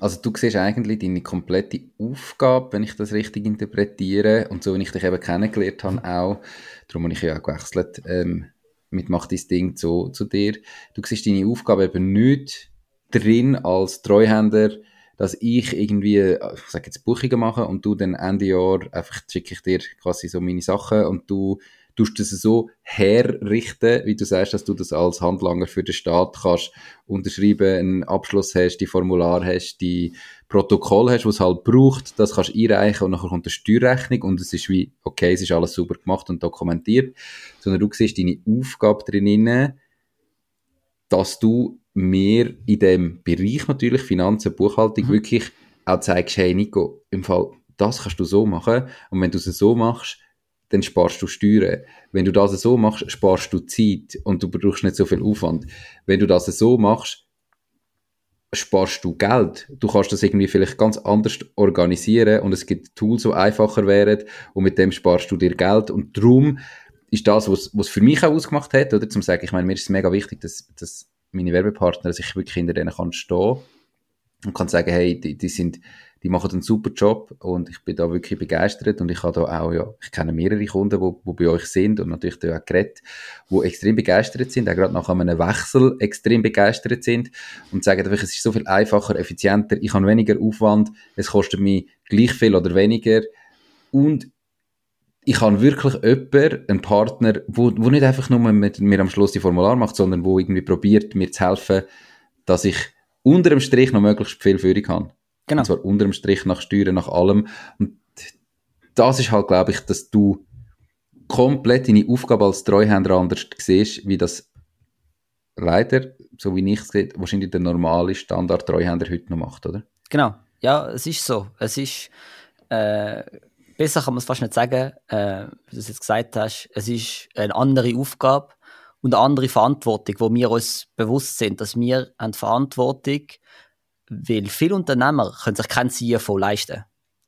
Also du siehst eigentlich deine komplette Aufgabe, wenn ich das richtig interpretiere und so, wie ich dich eben kennengelernt habe, auch, darum habe ich ja auch gewechselt, ähm, mit «Mach dein Ding» zu, zu dir. Du siehst deine Aufgabe eben nicht drin als Treuhänder, dass ich irgendwie, ich sage jetzt Buchungen mache und du dann Ende Jahr einfach schicke ich dir quasi so meine Sachen und du tust das so herrichten, wie du sagst, dass du das als Handlanger für den Staat kannst unterschreiben, einen Abschluss hast, die Formular hast, die Protokoll hast, was halt braucht, das kannst du einreichen und nachher kommt eine Steuerrechnung und es ist wie, okay, es ist alles super gemacht und dokumentiert, sondern du siehst deine Aufgabe drinnen, dass du mir in dem Bereich natürlich Finanzen, Buchhaltung mhm. wirklich auch zeigst, hey Nico, im Fall, das kannst du so machen und wenn du es so machst, dann sparst du Steuern. Wenn du das so machst, sparst du Zeit und du brauchst nicht so viel Aufwand. Wenn du das so machst, sparst du Geld. Du kannst das irgendwie vielleicht ganz anders organisieren und es gibt Tools, die einfacher wären und mit dem sparst du dir Geld und darum ist das, was, was für mich auch ausgemacht hat, oder, zum sagen, ich meine, mir ist es mega wichtig, dass, dass meine Werbepartner sich wirklich hinter denen kann stehen und kann sagen, hey, die, die sind, die machen einen super Job und ich bin da wirklich begeistert und ich habe da auch, ja, ich kenne mehrere Kunden, die, die bei euch sind und natürlich da auch geredet, die extrem begeistert sind, auch gerade nach einem Wechsel extrem begeistert sind und sagen es ist so viel einfacher, effizienter, ich habe weniger Aufwand, es kostet mich gleich viel oder weniger und ich habe wirklich jemanden, einen Partner, wo, wo nicht einfach nur mit mir am Schluss die Formular macht, sondern wo irgendwie probiert, mir zu helfen, dass ich unter dem Strich noch möglichst viel Führung habe. Genau. Und zwar unter dem Strich nach Steuern, nach allem. Und das ist halt, glaube ich, dass du komplett deine Aufgabe als Treuhänder anders siehst, wie das leider, so wie ich es sehe, wahrscheinlich der normale Standard-Treuhänder heute noch macht, oder? Genau. Ja, es ist so. Es ist, äh, besser kann man es fast nicht sagen, äh, wie du es jetzt gesagt hast. Es ist eine andere Aufgabe und eine andere Verantwortung, wo wir uns bewusst sind, dass wir eine Verantwortung weil viele Unternehmer können sich keinen CFO leisten.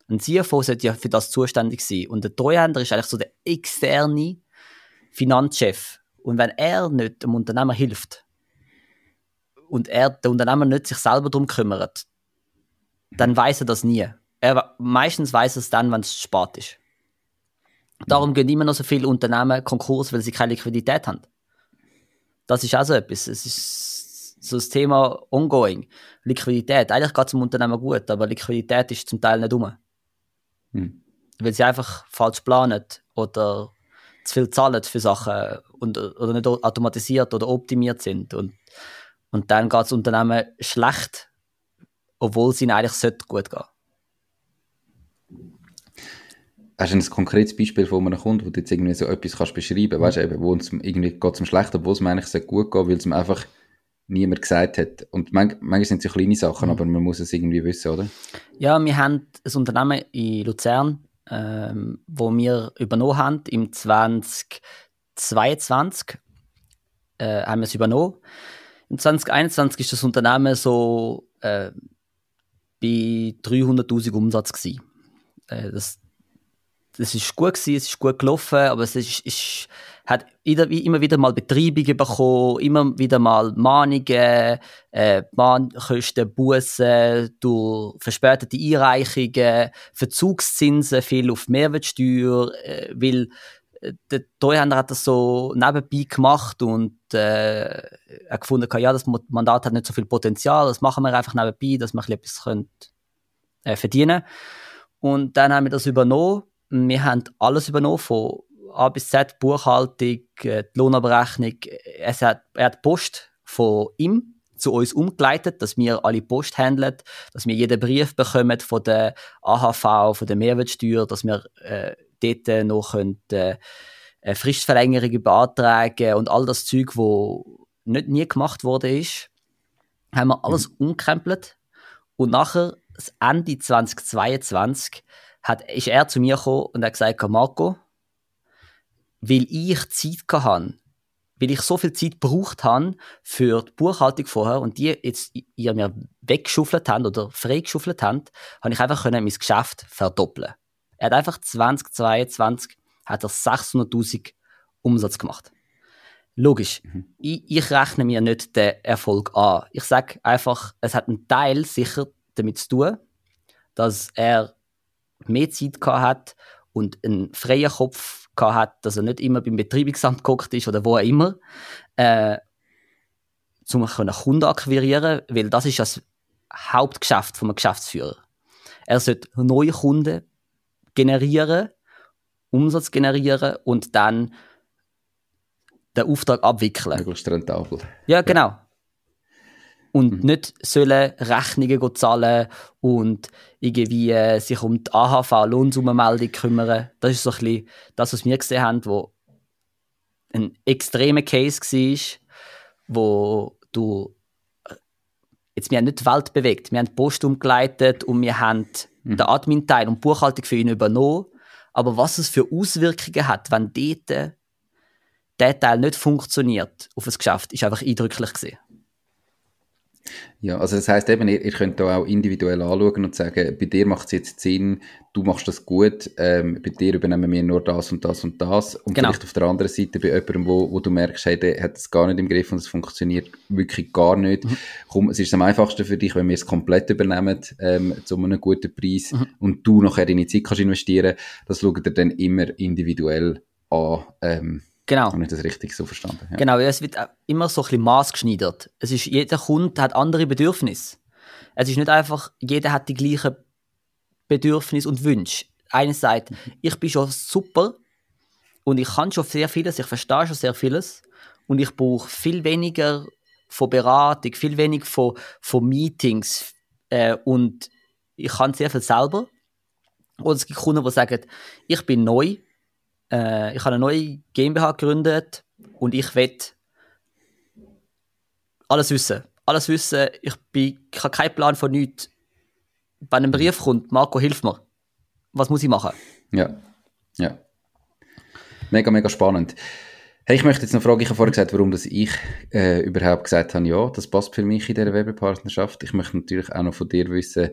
Ein CFO sollte ja für das zuständig sein. Und der Treuhänder ist eigentlich so der externe Finanzchef. Und wenn er nicht dem Unternehmer hilft und er der Unternehmer nicht sich selber darum kümmert, dann weiß er das nie. Er, meistens weiß es dann, wenn es spät ist. Darum gehen immer noch so viele Unternehmen Konkurs, weil sie keine Liquidität haben. Das ist auch so etwas. Es ist so das Thema ongoing. Liquidität. Eigentlich geht es dem Unternehmen gut, aber Liquidität ist zum Teil nicht um. Hm. Weil sie einfach falsch planen oder zu viel zahlen für Sachen und, oder nicht automatisiert oder optimiert sind. Und, und dann geht das Unternehmen schlecht, obwohl es ihnen eigentlich gut gehen Hast du ein konkretes Beispiel von einem Kunden, wo du jetzt irgendwie so etwas kannst beschreiben kannst? Weißt du, wo es irgendwie geht zum Schlecht, obwohl es mir eigentlich gut geht, weil es mir einfach niemand gesagt hat. Und man, manchmal sind es ja kleine Sachen, mhm. aber man muss es irgendwie wissen, oder? Ja, wir haben ein Unternehmen in Luzern, ähm, wo wir übernommen haben im 2022 äh, haben wir es übernommen. Im 2021 ist das Unternehmen so äh, bei 300.000 Umsatz gewesen. Äh, das, das ist gut gewesen, es ist gut gelaufen, aber es ist, ist hat immer wieder mal Betreibungen bekommen, immer wieder mal Mahnungen, äh, Mahnkosten, Bussen durch verspätete Einreichungen, Verzugszinsen, viel auf Mehrwertsteuer, äh, weil äh, der Treuhänder hat das so nebenbei gemacht und äh, er gefunden, ja, das Mandat hat nicht so viel Potenzial, das machen wir einfach nebenbei, dass wir etwas können, äh, verdienen Und dann haben wir das übernommen. Wir haben alles übernommen, von A bis Z, Buchhaltung, äh, die Lohnabrechnung. Es hat, er hat Post von ihm zu uns umgeleitet, dass wir alle Post handeln, dass wir jeden Brief bekommen von der AHV, von der Mehrwertsteuer, dass wir äh, dort noch können, äh, Fristverlängerungen beantragen und all das Zeug, wo nicht nie gemacht wurde ist, haben wir alles mhm. umkrempelt und nachher, das Ende 2022, hat, ist er zu mir gekommen und hat gesagt, Marco, weil ich Zeit hatte, weil ich so viel Zeit gebraucht habe für die Buchhaltung vorher und die jetzt ihr mir weggeschuffelt haben oder freigeschuffelt haben, habe ich einfach mein Geschäft verdoppeln. Er hat einfach 2022 hat er 600.000 Umsatz gemacht. Logisch. Mhm. Ich, ich, rechne mir nicht den Erfolg an. Ich sage einfach, es hat einen Teil sicher damit zu tun, dass er mehr Zeit gehabt hat und einen freien Kopf gehabt hat, dass er nicht immer beim Betreibungsamt geguckt ist oder wo auch immer, äh, um Kunden akquirieren, weil das ist das Hauptgeschäft vom Geschäftsführer. Er sollte neue Kunden generieren, Umsatz generieren und dann den Auftrag abwickeln. Möglichst rentabel. Ja, genau. Und mhm. nicht sollen Rechnungen zahlen und irgendwie äh, sich um die AHV Lohnsummenmeldung kümmern. Das ist so ein bisschen das, was wir gesehen haben, wo ein extremer Case war, wo du äh, jetzt wir haben nicht die Welt bewegt, wir haben die Post umgeleitet und wir haben mhm. den Admin-Teil und die Buchhaltung für ihn übernommen. Aber was es für Auswirkungen hat, wenn dort der Teil nicht funktioniert auf das Geschäft, ist einfach eindrücklich gesehen. Ja, also das heißt eben, ihr, ihr könnt da auch individuell anschauen und sagen, bei dir macht es jetzt Sinn, du machst das gut, ähm, bei dir übernehmen wir nur das und das und das und genau. vielleicht auf der anderen Seite bei jemandem, wo, wo du merkst, hey, der hat es gar nicht im Griff und es funktioniert wirklich gar nicht. Mhm. Komm, es ist am einfachsten für dich, wenn wir es komplett übernehmen ähm, zu einem guten Preis mhm. und du nachher deine Zeit kannst investieren, das schaut ihr dann immer individuell an. Ähm, Genau. Habe ich das richtig so verstanden? Ja. Genau, es wird immer so ein bisschen maßgeschneidert. Es ist, jeder Kunde hat andere Bedürfnisse. Es ist nicht einfach, jeder hat die gleichen Bedürfnisse und Wünsche. Einer sagt, mhm. ich bin schon super und ich kann schon sehr vieles, ich verstehe schon sehr vieles und ich brauche viel weniger von Beratung, viel weniger von, von Meetings äh, und ich kann sehr viel selber. Oder es gibt Kunden, die sagen, ich bin neu, äh, ich habe eine neue GmbH gegründet und ich will alles wissen. Alles wissen, ich, bin, ich habe keinen Plan von nichts. Wenn ein Brief kommt, Marco, hilf mir. Was muss ich machen? Ja, ja. Mega, mega spannend. Hey, ich möchte jetzt noch fragen, ich habe vorhin gesagt, warum das ich äh, überhaupt gesagt habe, ja, das passt für mich in dieser Werbepartnerschaft. Ich möchte natürlich auch noch von dir wissen,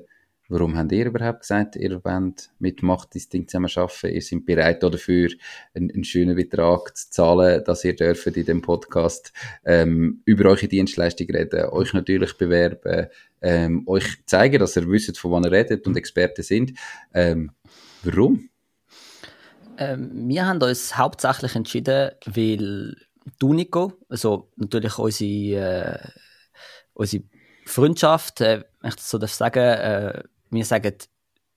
Warum habt ihr überhaupt gesagt, ihr wollt mit Machtdistinkt zusammen arbeiten? Ihr seid bereit dafür, einen, einen, schönen Betrag zu zahlen, dass ihr dürft in dem Podcast ähm, über eure Dienstleistung reden, euch natürlich bewerben, ähm, euch zeigen, dass ihr wisst, von wann ihr redet und Experten sind. Ähm, warum? Ähm, wir haben uns hauptsächlich entschieden, weil du, Nico, also natürlich unsere, äh, unsere Freundschaft, äh, wenn ich das so darf sagen, äh, wir sagen,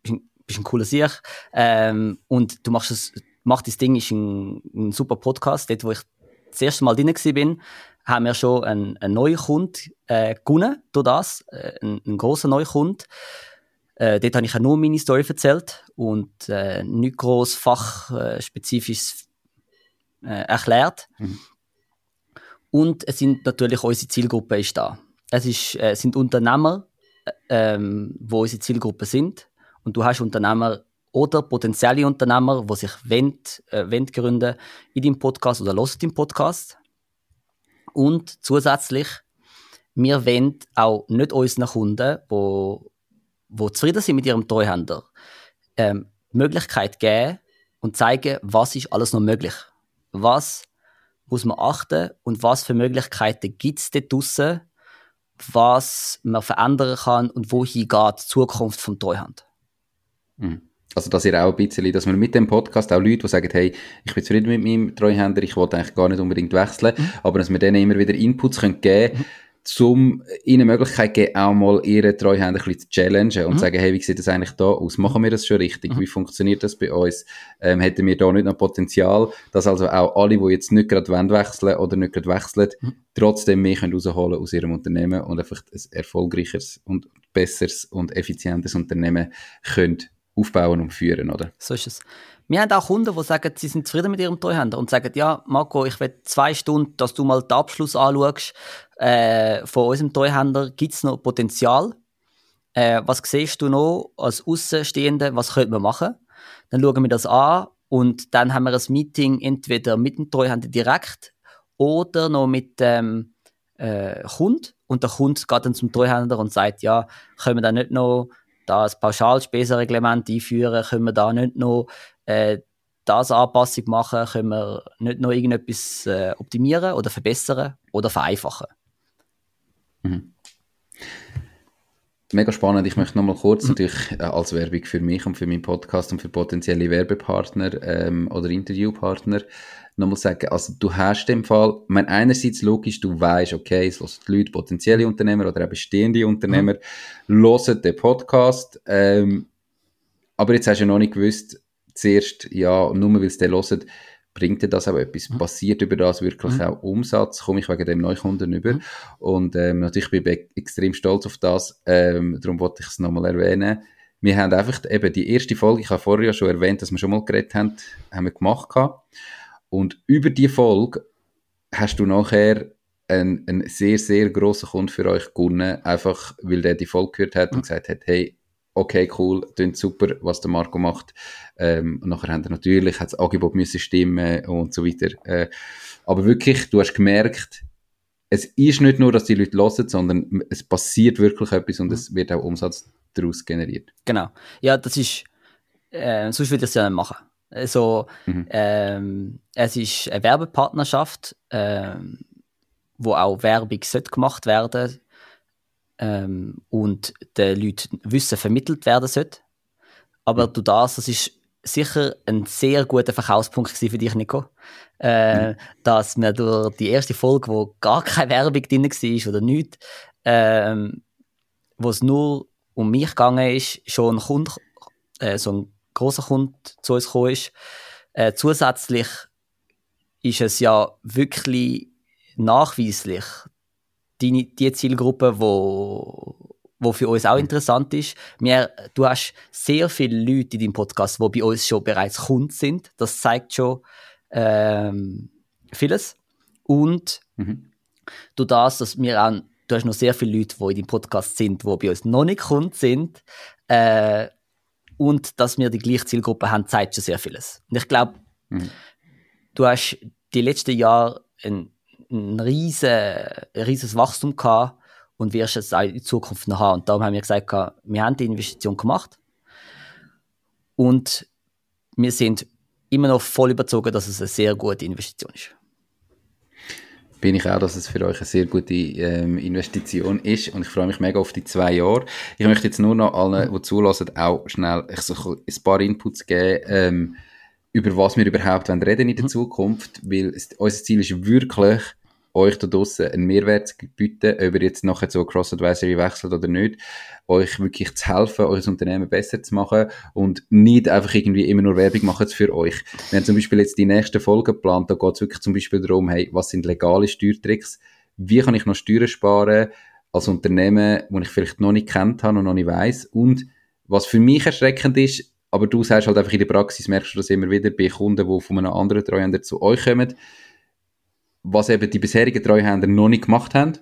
du bist ein cooler Sieg ähm, und du machst es, mach dein Ding, ist ein, ein, super Podcast. Dort, wo ich das erste Mal drin war, haben wir schon einen, einen neuen Kunden äh, gewonnen durch das, äh, einen, einen grossen neuen Kunden. Äh, dort habe ich auch nur meine Story erzählt und äh, nicht gross fachspezifisch äh, erklärt. Mhm. Und es sind natürlich unsere Zielgruppe ist da. Es ist, äh, sind Unternehmer, ähm, wo unsere Zielgruppe sind. Und du hast Unternehmer oder potenzielle Unternehmer, die sich wollen, äh, gründen in deinem Podcast oder hören deinem Podcast. Und zusätzlich, wir wollen auch nicht unseren Kunden, die, die zufrieden sind mit ihrem Treuhänder, ähm, die Möglichkeit geben, und zeigen, was ist alles noch möglich. Was muss man achten und was für Möglichkeiten gibt es dort draussen, was man verändern kann und wohin geht die Zukunft vom Treuhand. Mhm. Also, dass ihr auch ein bisschen, dass wir mit dem Podcast auch Leute, die sagen, hey, ich bin zufrieden mit meinem Treuhänder, ich wollte eigentlich gar nicht unbedingt wechseln, mhm. aber dass wir denen immer wieder Inputs können geben können, mhm um ihnen die Möglichkeit geben, auch mal ihre Treuhänder ein bisschen zu challengen und mhm. sagen, hey, wie sieht das eigentlich da aus? Machen wir das schon richtig? Mhm. Wie funktioniert das bei uns? Ähm, hätten wir da nicht noch Potenzial, dass also auch alle, die jetzt nicht gerade wechseln oder nicht gerade wechseln, mhm. trotzdem mehr können rausholen aus ihrem Unternehmen und einfach ein erfolgreicheres und besseres und effizientes Unternehmen können aufbauen und führen, oder? So ist es. Wir haben auch Kunden, die sagen, sie sind zufrieden mit ihrem Treuhänder und sagen, ja, Marco, ich will zwei Stunden, dass du mal den Abschluss anschaust äh, von unserem Treuhänder. Gibt es noch Potenzial? Äh, was siehst du noch als Außenstehende? Was könnte man machen? Dann schauen wir das an und dann haben wir ein Meeting entweder mit dem Treuhänder direkt oder noch mit dem äh, Kunden. Und der Kunde geht dann zum Treuhänder und sagt, ja, können wir da nicht noch das Pauschalspesenreglement einführen, können wir da nicht noch äh, das Anpassung machen, können wir nicht noch irgendetwas äh, optimieren oder verbessern oder vereinfachen. Mhm. Mega spannend. Ich möchte nochmal kurz mhm. natürlich äh, als Werbung für mich und für meinen Podcast und für potenzielle Werbepartner ähm, oder Interviewpartner nochmal sagen, also du hast im Fall, mein einerseits logisch, du weißt, okay, es hören die Leute, potenzielle Unternehmer oder auch bestehende Unternehmer, mhm. hören den Podcast, ähm, aber jetzt hast du ja noch nicht gewusst, zuerst, ja, nur weil es den hören, bringt dir das auch etwas? Mhm. Passiert über das wirklich mhm. auch Umsatz? Komme ich wegen dem Neukunden über? Mhm. Und ähm, natürlich bin ich extrem stolz auf das, ähm, darum wollte ich es nochmal erwähnen. Wir haben einfach eben die erste Folge, ich habe vorher ja schon erwähnt, dass wir schon mal geredet haben, haben wir gemacht gehabt. Und über die Folge hast du nachher einen, einen sehr, sehr grossen Kunden für euch gewonnen, einfach weil der die Folge gehört hat und mhm. gesagt hat, hey, okay, cool, klingt super, was der Marco macht. Ähm, und nachher haben wir natürlich hat das Angebot müssen stimmen und so weiter. Äh, aber wirklich, du hast gemerkt, es ist nicht nur, dass die Leute hören, sondern es passiert wirklich etwas und mhm. es wird auch Umsatz daraus generiert. Genau. Ja, das ist, äh, sonst würde ich es ja nicht machen. Also, mhm. ähm, es ist eine Werbepartnerschaft, ähm, wo auch Werbung sollte gemacht werden ähm, und den Leuten Wissen vermittelt werden sollte. Aber mhm. du das, das ist sicher ein sehr guter Verkaufspunkt für dich, Nico. Äh, mhm. Dass wir durch die erste Folge, wo gar keine Werbung drin war oder nichts, ähm, wo es nur um mich gegangen ist, schon ein Kunde, äh, so ein großer Kunde zu uns gekommen ist. Äh, zusätzlich ist es ja wirklich nachweislich die, die Zielgruppe, wo, wo für uns auch mhm. interessant ist. Wir, du hast sehr viele Leute in deinem Podcast, die bei uns schon bereits Kunden sind. Das zeigt schon ähm, vieles. Und mhm. du das, dass wir auch, du hast noch sehr viele Leute, die in deinem Podcast sind, die bei uns noch nicht Kunden sind. Äh, und dass wir die gleiche Zielgruppe haben, zeigt schon sehr vieles. Und ich glaube, mhm. du hast die letzten Jahre ein, ein, riesen, rieses Wachstum gehabt und wirst es auch in Zukunft noch haben. Und darum haben wir gesagt, wir haben die Investition gemacht und wir sind immer noch voll überzogen, dass es eine sehr gute Investition ist bin ich auch, dass es für euch eine sehr gute ähm, Investition ist und ich freue mich mega auf die zwei Jahre. Ich möchte jetzt nur noch allen, die zulassen, auch schnell ich so ein paar Inputs geben, ähm, über was wir überhaupt reden in der mhm. Zukunft, weil es, unser Ziel ist wirklich, euch da draussen einen Mehrwert zu bieten, ob ihr jetzt nachher zu Cross-Advisory wechselt oder nicht, euch wirklich zu helfen, euer Unternehmen besser zu machen und nicht einfach irgendwie immer nur Werbung machen für euch. Wir haben zum Beispiel jetzt die nächste Folge geplant, da geht es wirklich zum Beispiel darum, hey, was sind legale Steuertricks, wie kann ich noch Steuern sparen als Unternehmen, wo ich vielleicht noch nicht kennt habe und noch nicht weiß und was für mich erschreckend ist, aber du sagst halt einfach in der Praxis, merkst du das immer wieder bei Kunden, die von einem anderen Treuhänder zu euch kommen, was eben die bisherigen Treuhänder noch nicht gemacht haben.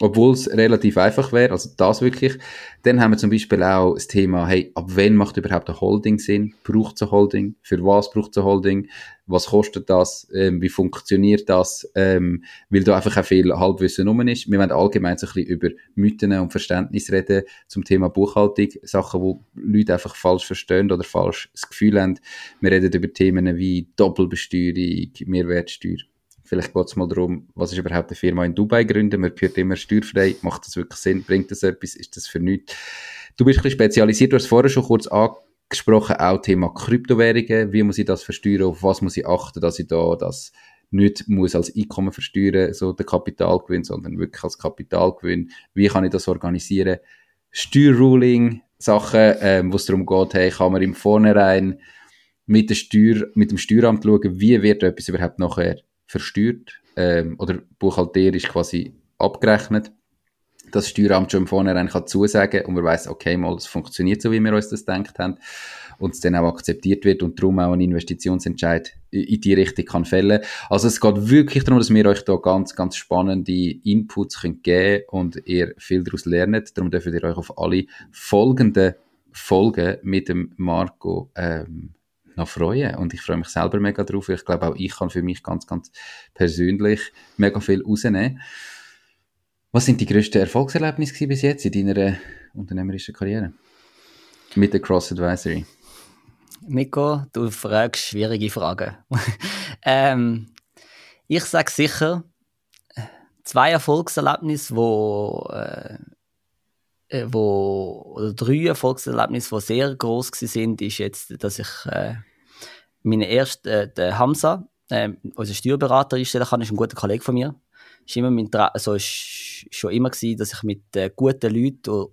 obwohl es relativ einfach wäre, also das wirklich. Dann haben wir zum Beispiel auch das Thema, hey, ab wann macht überhaupt ein Holding Sinn? Braucht es ein Holding? Für was braucht es ein Holding? Was kostet das? Ähm, wie funktioniert das? Ähm, weil da einfach auch viel Halbwissen rum ist. Wir wollen allgemein so ein bisschen über Mythen und Verständnis reden zum Thema Buchhaltung. Sachen, wo Leute einfach falsch verstehen oder falsch das Gefühl haben. Wir reden über Themen wie Doppelbesteuerung, Mehrwertsteuer Vielleicht geht es mal darum, was ist überhaupt eine Firma in Dubai gründen? Man hört immer steuerfrei. Macht das wirklich Sinn? Bringt das etwas? Ist das für nichts? Du bist ein bisschen spezialisiert. Du hast vorher schon kurz angesprochen, auch Thema Kryptowährungen. Wie muss ich das versteuern? Auf was muss ich achten, dass ich da das nicht muss als Einkommen versteuern, so der Kapitalgewinn, sondern wirklich als Kapitalgewinn. Wie kann ich das organisieren? Steuerruling, Sachen, ähm, wo es darum geht, hey, kann man im Vornherein mit, der Steuer, mit dem Steueramt schauen, wie wird etwas überhaupt nachher versteuert ähm, oder buchhalterisch quasi abgerechnet, das Steueramt schon im Vornherein kann zusagen und man weiß, okay, mal, es funktioniert so, wie wir uns das gedacht haben und es dann auch akzeptiert wird und darum auch ein Investitionsentscheid in die Richtung kann fällen. Also es geht wirklich darum, dass wir euch da ganz, ganz spannende Inputs können geben und ihr viel daraus lernt. Darum dürft ihr euch auf alle folgenden Folgen mit dem Marco ähm, noch freuen. Und ich freue mich selber mega drauf. Ich glaube, auch ich kann für mich ganz, ganz persönlich mega viel rausnehmen. Was sind die grössten Erfolgserlebnisse bis jetzt in deiner unternehmerischen Karriere? Mit der Cross Advisory. Nico, du fragst schwierige Fragen. ähm, ich sage sicher, zwei Erfolgserlebnisse, wo, äh, äh, wo oder drei Erfolgserlebnisse, die sehr groß sind, ist jetzt, dass ich äh, meine erste, äh, der Hamza, äh, unser Steuerberater einstellen kann, ist ein guter Kollege von mir. Ist immer mein Tra also ist schon immer gewesen, dass ich mit äh, guten Leuten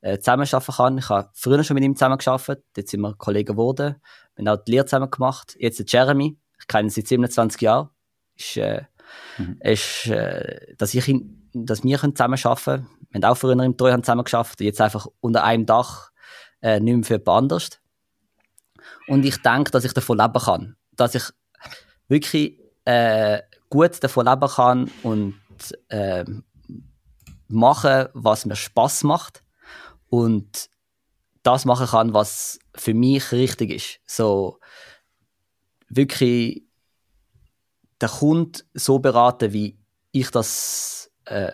äh, zusammenarbeiten kann. Ich habe früher schon mit ihm zusammengearbeitet, jetzt sind wir Kollegen geworden. Wir haben auch die Lehre zusammen gemacht. Jetzt der Jeremy, ich kenne ihn seit 27 Jahren. Ist, äh, mhm. ist äh, dass ich ihn, dass wir zusammen arbeiten können wir haben auch früher im Treuhand zusammen geschafft, jetzt einfach unter einem Dach, äh, nicht mehr für jemand anderes. Und ich denke, dass ich davon leben kann. Dass ich wirklich äh, gut davon leben kann und äh, machen, was mir Spaß macht. Und das machen kann, was für mich richtig ist. So wirklich den Kunden so beraten, wie ich das äh,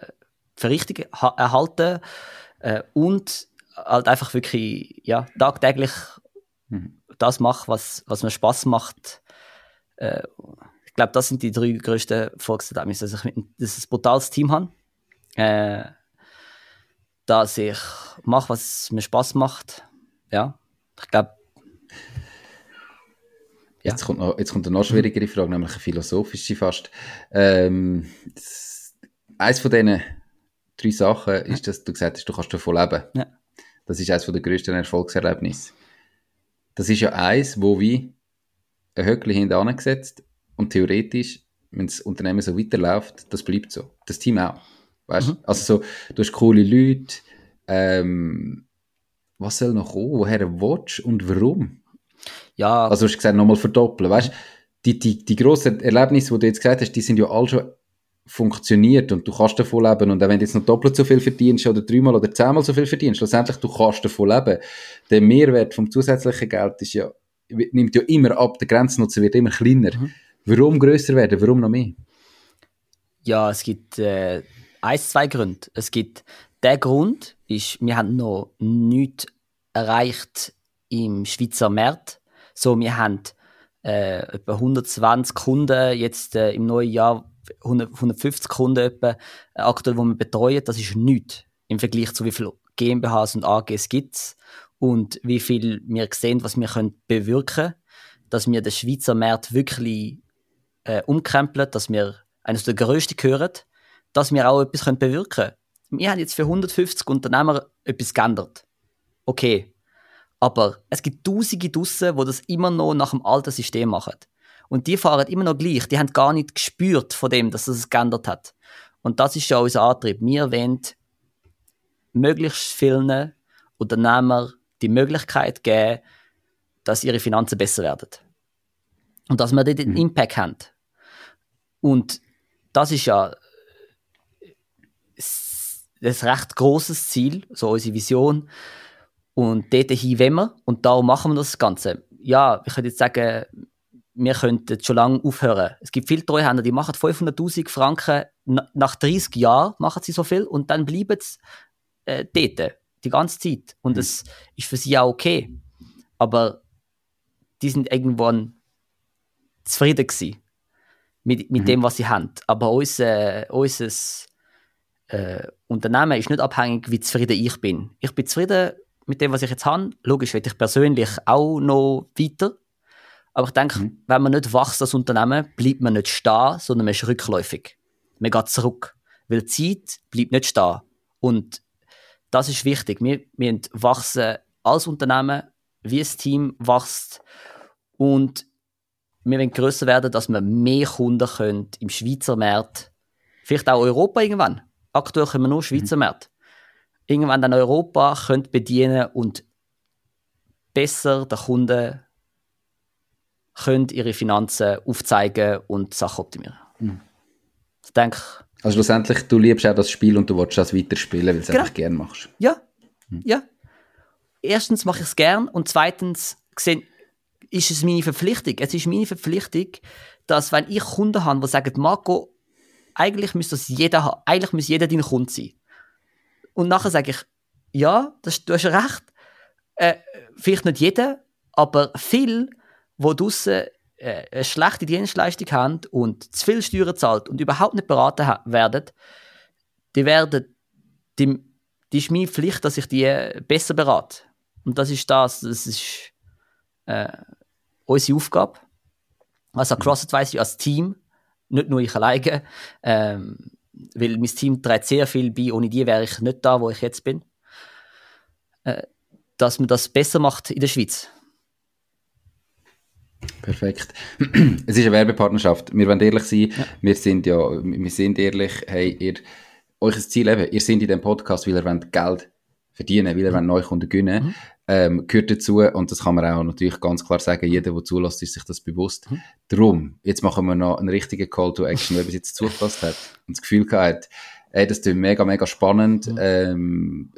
für richtig erhalten äh, und halt einfach wirklich ja, tagtäglich mhm. das mache, was, was mir Spaß macht. Äh, ich glaube, das sind die drei größten Erfolgserlebnisse, dass ich, dass ich ein brutales Team habe, äh, dass ich mache, was mir Spaß macht. Ja, ich glaube, ja. Jetzt, kommt noch, jetzt kommt eine noch schwierigere Frage, nämlich eine philosophische fast. Ähm, das, eins von denen drei Sachen ist, dass du gesagt hast, du kannst davon leben. Ja. Das ist eines der grössten Erfolgserlebnisse. Das ist ja eins, wo wie ein Höckli hinten angesetzt und theoretisch, wenn das Unternehmen so weiterläuft, das bleibt so. Das Team auch. Weißt? Mhm. Also so, du hast coole Leute, ähm, was soll noch kommen, woher willst und warum? Ja. Also du hast gesagt, nochmal verdoppeln, weißt? Die, die, die grossen Erlebnisse, die du jetzt gesagt hast, die sind ja alle schon funktioniert und du kannst davon leben und auch wenn du jetzt noch doppelt so viel verdienst oder dreimal oder zehnmal so viel verdienst, schlussendlich du kannst davon leben. Der Mehrwert vom zusätzlichen Geld ist ja, nimmt ja immer ab, der Grenznutzen wird immer kleiner. Mhm. Warum größer werden? Warum noch mehr? Ja, es gibt äh, ein, zwei Gründe. Es gibt der Grund ist, wir haben noch nichts erreicht im Schweizer Markt. So, wir haben äh, etwa 120 Kunden jetzt äh, im neuen Jahr 100, 150 Kunden etwa, äh, aktuell, die wir betreuen, das ist nichts im Vergleich zu wie viele GmbHs und AGs gibt es und wie viel wir sehen, was wir können bewirken können, dass wir den Schweizer Markt wirklich äh, umkrempeln, dass wir eines der grössten gehören, dass wir auch etwas können bewirken können. Wir haben jetzt für 150 Unternehmer etwas geändert. Okay. Aber es gibt Tausende draussen, die das immer noch nach dem alten System machen. Und die fahren immer noch gleich. Die haben gar nicht gespürt von dem, dass es geändert hat. Und das ist ja unser Antrieb. Wir wollen möglichst vielen Unternehmern die Möglichkeit geben, dass ihre Finanzen besser werden. Und dass wir dort einen mhm. Impact haben. Und das ist ja ein recht großes Ziel, so unsere Vision. Und dort hin wollen wir. Und darum machen wir das Ganze. Ja, ich könnte jetzt sagen, wir könnten schon lange aufhören. Es gibt viele Treuhänder, die machen 500.000 Franken, nach 30 Jahren machen sie so viel und dann bleiben sie äh, dort, die ganze Zeit. Und mhm. das ist für sie auch okay. Aber die sind irgendwann zufrieden gewesen mit, mit mhm. dem, was sie haben. Aber unser, unser äh, Unternehmen ist nicht abhängig, wie zufrieden ich bin. Ich bin zufrieden mit dem, was ich jetzt habe. Logisch will ich persönlich auch noch weiter. Aber ich denke, mhm. wenn man nicht wächst als Unternehmen, bleibt man nicht stehen, sondern man ist rückläufig. Man geht zurück. Weil die Zeit bleibt nicht stehen. Und das ist wichtig. Wir, wir wachsen als Unternehmen, wie ein Team wächst. Und wir wollen grösser werden, dass wir mehr Kunden können im Schweizer Markt, vielleicht auch Europa irgendwann. Aktuell können wir nur Schweizer mhm. Markt. Irgendwann dann Europa können bedienen und besser den Kunden können ihre Finanzen aufzeigen und Sachen optimieren. Mhm. Ich denke, also schlussendlich, du liebst auch das Spiel und du willst das weiterspielen, weil du es genau. einfach gerne machst. Ja, mhm. ja. Erstens mache ich es gern und zweitens gesehen, ist es meine Verpflichtung. Es ist meine Verpflichtung, dass wenn ich Kunden habe, die sagen, Marco, eigentlich müsste das jeder haben, eigentlich müsste jeder dein Kunde sein. Und nachher sage ich, ja, das, du hast recht. Äh, vielleicht nicht jeder, aber viel, wo draussen äh, eine schlechte Dienstleistung haben und zu viel Steuern zahlt und überhaupt nicht beraten werden, die werden, die, die ist meine Pflicht, dass ich die besser berate. Und das ist das, das ist äh, unsere Aufgabe. Also mhm. CrossAdvisory als Team, nicht nur ich alleine, ähm, weil mein Team trägt sehr viel bei, ohne die wäre ich nicht da, wo ich jetzt bin, äh, dass man das besser macht in der Schweiz. Perfekt. Es ist eine Werbepartnerschaft. Wir wollen ehrlich sein. Ja. Wir sind ja, wir sind ehrlich, hey, ihr, euch Ziel eben, ihr seid in diesem Podcast, weil ihr wollt Geld verdienen, weil ihr wollt neue Kunden gewinnen. Mhm ähm, gehört dazu und das kann man auch natürlich ganz klar sagen, jeder, der zulässt, ist sich das bewusst. Mhm. Drum, jetzt machen wir noch einen richtigen Call to Action, wer bis jetzt zugepasst hat und das Gefühl gehabt ey, das ist mega, mega spannend, mhm. ähm,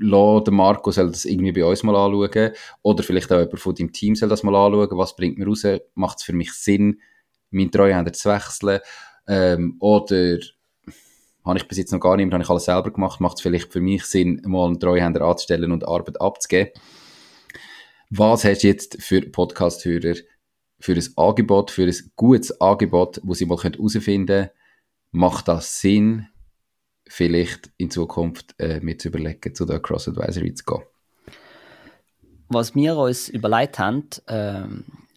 lass Marco soll das irgendwie bei uns mal anschauen. Oder vielleicht auch jemand von deinem Team soll das mal anschauen, was bringt mir raus, macht es für mich Sinn, meinen Treuhänder zu wechseln? Ähm, oder habe ich bis jetzt noch gar nicht, habe ich alles selber gemacht, macht es vielleicht für mich Sinn, mal einen Treuhänder anzustellen und Arbeit abzugeben. Was hast du jetzt für Podcast-Hörer für ein Angebot, für ein gutes Angebot, wo sie mal herausfinden können, macht das Sinn, vielleicht in Zukunft äh, mir zu überlegen, zu der Cross Advisory zu gehen? Was wir uns überlegt haben äh,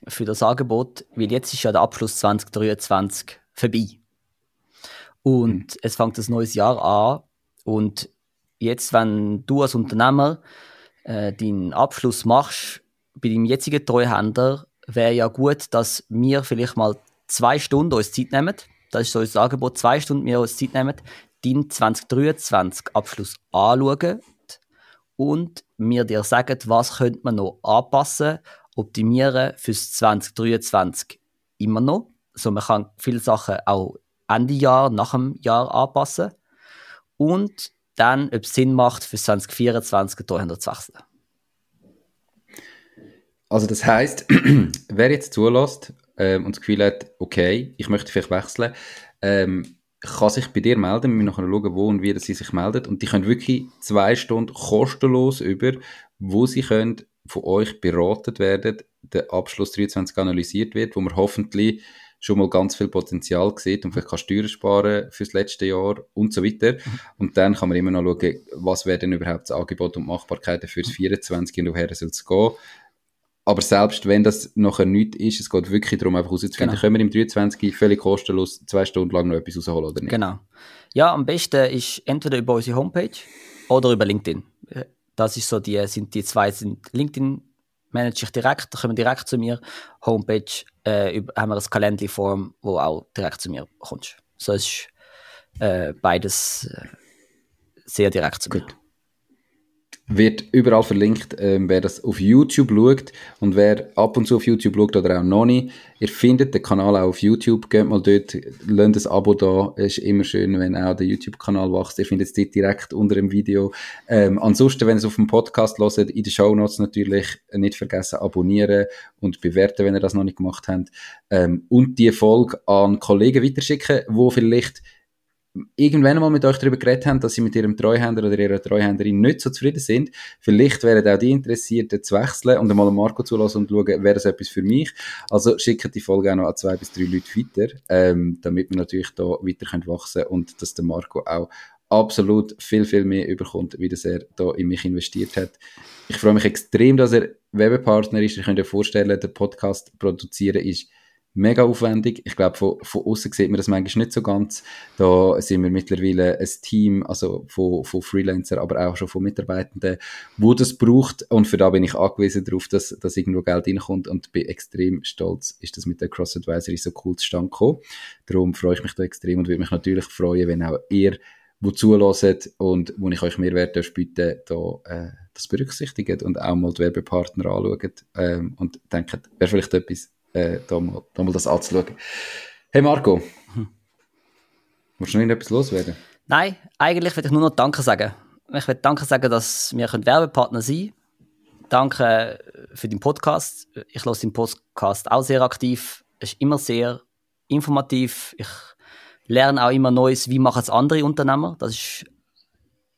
für das Angebot, weil jetzt ist ja der Abschluss 2023 vorbei. Und mhm. es fängt das neues Jahr an. Und jetzt, wenn du als Unternehmer äh, deinen Abschluss machst bei deinem jetzigen Treuhänder, wäre ja gut, dass wir vielleicht mal zwei Stunden uns Zeit nehmen. Das ist so unser Angebot, zwei Stunden wir uns Zeit nehmen, deinen 2023 Abschluss anschauen und mir dir sagen, was könnte man noch anpassen, optimieren fürs 2023 immer noch. Also man kann viele Sachen auch Ende Jahr, nach dem Jahr anpassen. Und dann, ob es Sinn macht, für 2024 Treuhänder zu wechseln. Also das heißt, wer jetzt zulässt ähm, und das Gefühl hat, okay, ich möchte vielleicht wechseln, ähm, kann sich bei dir melden. Wir müssen nachher schauen, wo und wie sie sich meldet. Und die können wirklich zwei Stunden kostenlos über, wo sie können von euch beraten werden, der Abschluss 23 analysiert wird, wo wir hoffentlich schon mal ganz viel Potenzial sieht und vielleicht kann Steuern sparen fürs letzte Jahr und so weiter. Mhm. Und dann kann man immer noch schauen, was wäre denn überhaupt das Angebot und Machbarkeiten fürs 24 und woher soll es gehen. Aber selbst wenn das nachher nichts ist, es geht wirklich darum, einfach herauszufinden, genau. können wir im 23 völlig kostenlos zwei Stunden lang noch etwas rausholen oder nicht? Genau. Ja, am besten ist entweder über unsere Homepage oder über LinkedIn. Das ist so die, sind die zwei, sind LinkedIn manage ich direkt, da kommen direkt zu mir. Homepage äh, haben wir ein Kalendli-Form, wo auch direkt zu mir kommst. So ist äh, beides äh, sehr direkt zu mir. Gut. Wird überall verlinkt, ähm, wer das auf YouTube schaut. Und wer ab und zu auf YouTube schaut oder auch noch nicht, ihr findet den Kanal auch auf YouTube, geht mal dort, lasst ein Abo da, ist immer schön, wenn auch der YouTube-Kanal wächst, ihr findet es dort direkt unter dem Video. Ähm, ansonsten, wenn ihr es auf dem Podcast hört, in den Show Notes natürlich nicht vergessen abonnieren und bewerten, wenn ihr das noch nicht gemacht habt. Ähm, und die Folge an Kollegen weiterschicken, wo vielleicht irgendwann mal mit euch darüber geredet haben, dass sie mit ihrem Treuhänder oder ihrer Treuhänderin nicht so zufrieden sind. Vielleicht wären auch die interessiert, zu wechseln und einmal Marco zulassen und schauen, wäre das etwas für mich. Also schickt die Folge auch noch an zwei bis drei Leute weiter, ähm, damit wir natürlich da weiter können wachsen und dass der Marco auch absolut viel, viel mehr überkommt, wie das er da in mich investiert hat. Ich freue mich extrem, dass er Werbepartner ist. Ich könnte mir vorstellen, der Podcast produzieren ist mega aufwendig. Ich glaube, von, von außen sieht man das manchmal nicht so ganz. Da sind wir mittlerweile ein Team, also von, von Freelancer, aber auch schon von Mitarbeitenden, wo das braucht. Und für da bin ich angewiesen darauf, dass, dass irgendwo Geld reinkommt und bin extrem stolz, ist das mit der Cross Advisory so cool zustande gekommen. Darum freue ich mich da extrem und würde mich natürlich freuen, wenn auch ihr, wo zulässt und wo ich euch Mehrwert bieten da äh, das berücksichtigt und auch mal die Werbepartner anschaut ähm, und denkt, wäre vielleicht etwas äh, da, mal, da mal das anzuschauen. Hey Marco, hm. musst du noch etwas loswerden? Nein, eigentlich will ich nur noch Danke sagen. Ich will Danke sagen, dass wir Werbepartner sein können. Danke für den Podcast. Ich höre den Podcast auch sehr aktiv. Es ist immer sehr informativ. Ich lerne auch immer Neues, wie machen es andere Unternehmer. Das ist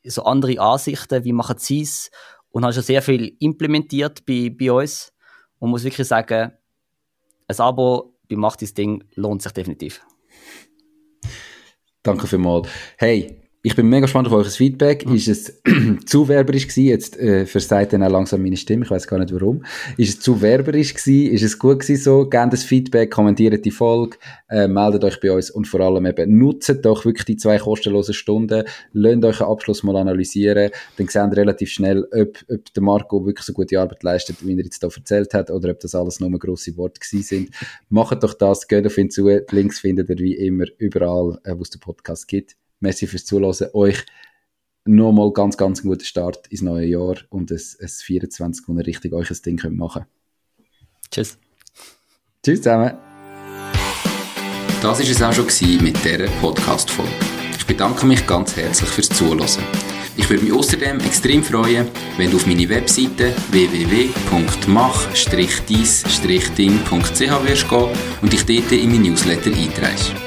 so andere Ansichten, wie machen sie es. Und habe schon sehr viel implementiert bei, bei uns. Und muss wirklich sagen, ein Abo bei Macht das Ding lohnt sich definitiv. Danke vielmals. Hey, ich bin mega gespannt auf eures Feedback. Mhm. Ist es zu werberisch gewesen? Jetzt äh, versagt dann auch langsam meine Stimme. Ich weiß gar nicht warum. Ist es zu werberisch gewesen? Ist es gut gewesen so? Gebt das Feedback, kommentiert die Folge, äh, meldet euch bei uns und vor allem eben nutzt doch wirklich die zwei kostenlosen Stunden. Lasst euch einen Abschluss mal analysieren. Dann seht ihr relativ schnell, ob, ob der Marco wirklich so gute Arbeit leistet, wie er jetzt hier erzählt hat, oder ob das alles nur grosse Worte gewesen sind. Macht doch das, geht auf ihn zu. Die Links findet ihr wie immer überall, äh, wo es den Podcast gibt. Merci fürs Zuhören. Euch nochmal ganz, ganz einen guten Start ins neue Jahr und ein, ein 24, wo ihr richtig euch ein Ding könnt machen Tschüss. Tschüss zusammen. Das war es auch schon mit dieser Podcast-Folge. Ich bedanke mich ganz herzlich fürs Zuhören. Ich würde mich außerdem extrem freuen, wenn du auf meine Webseite www.mach-dies-ding.ch wirst gehen und dich dort in mein Newsletter einträgst.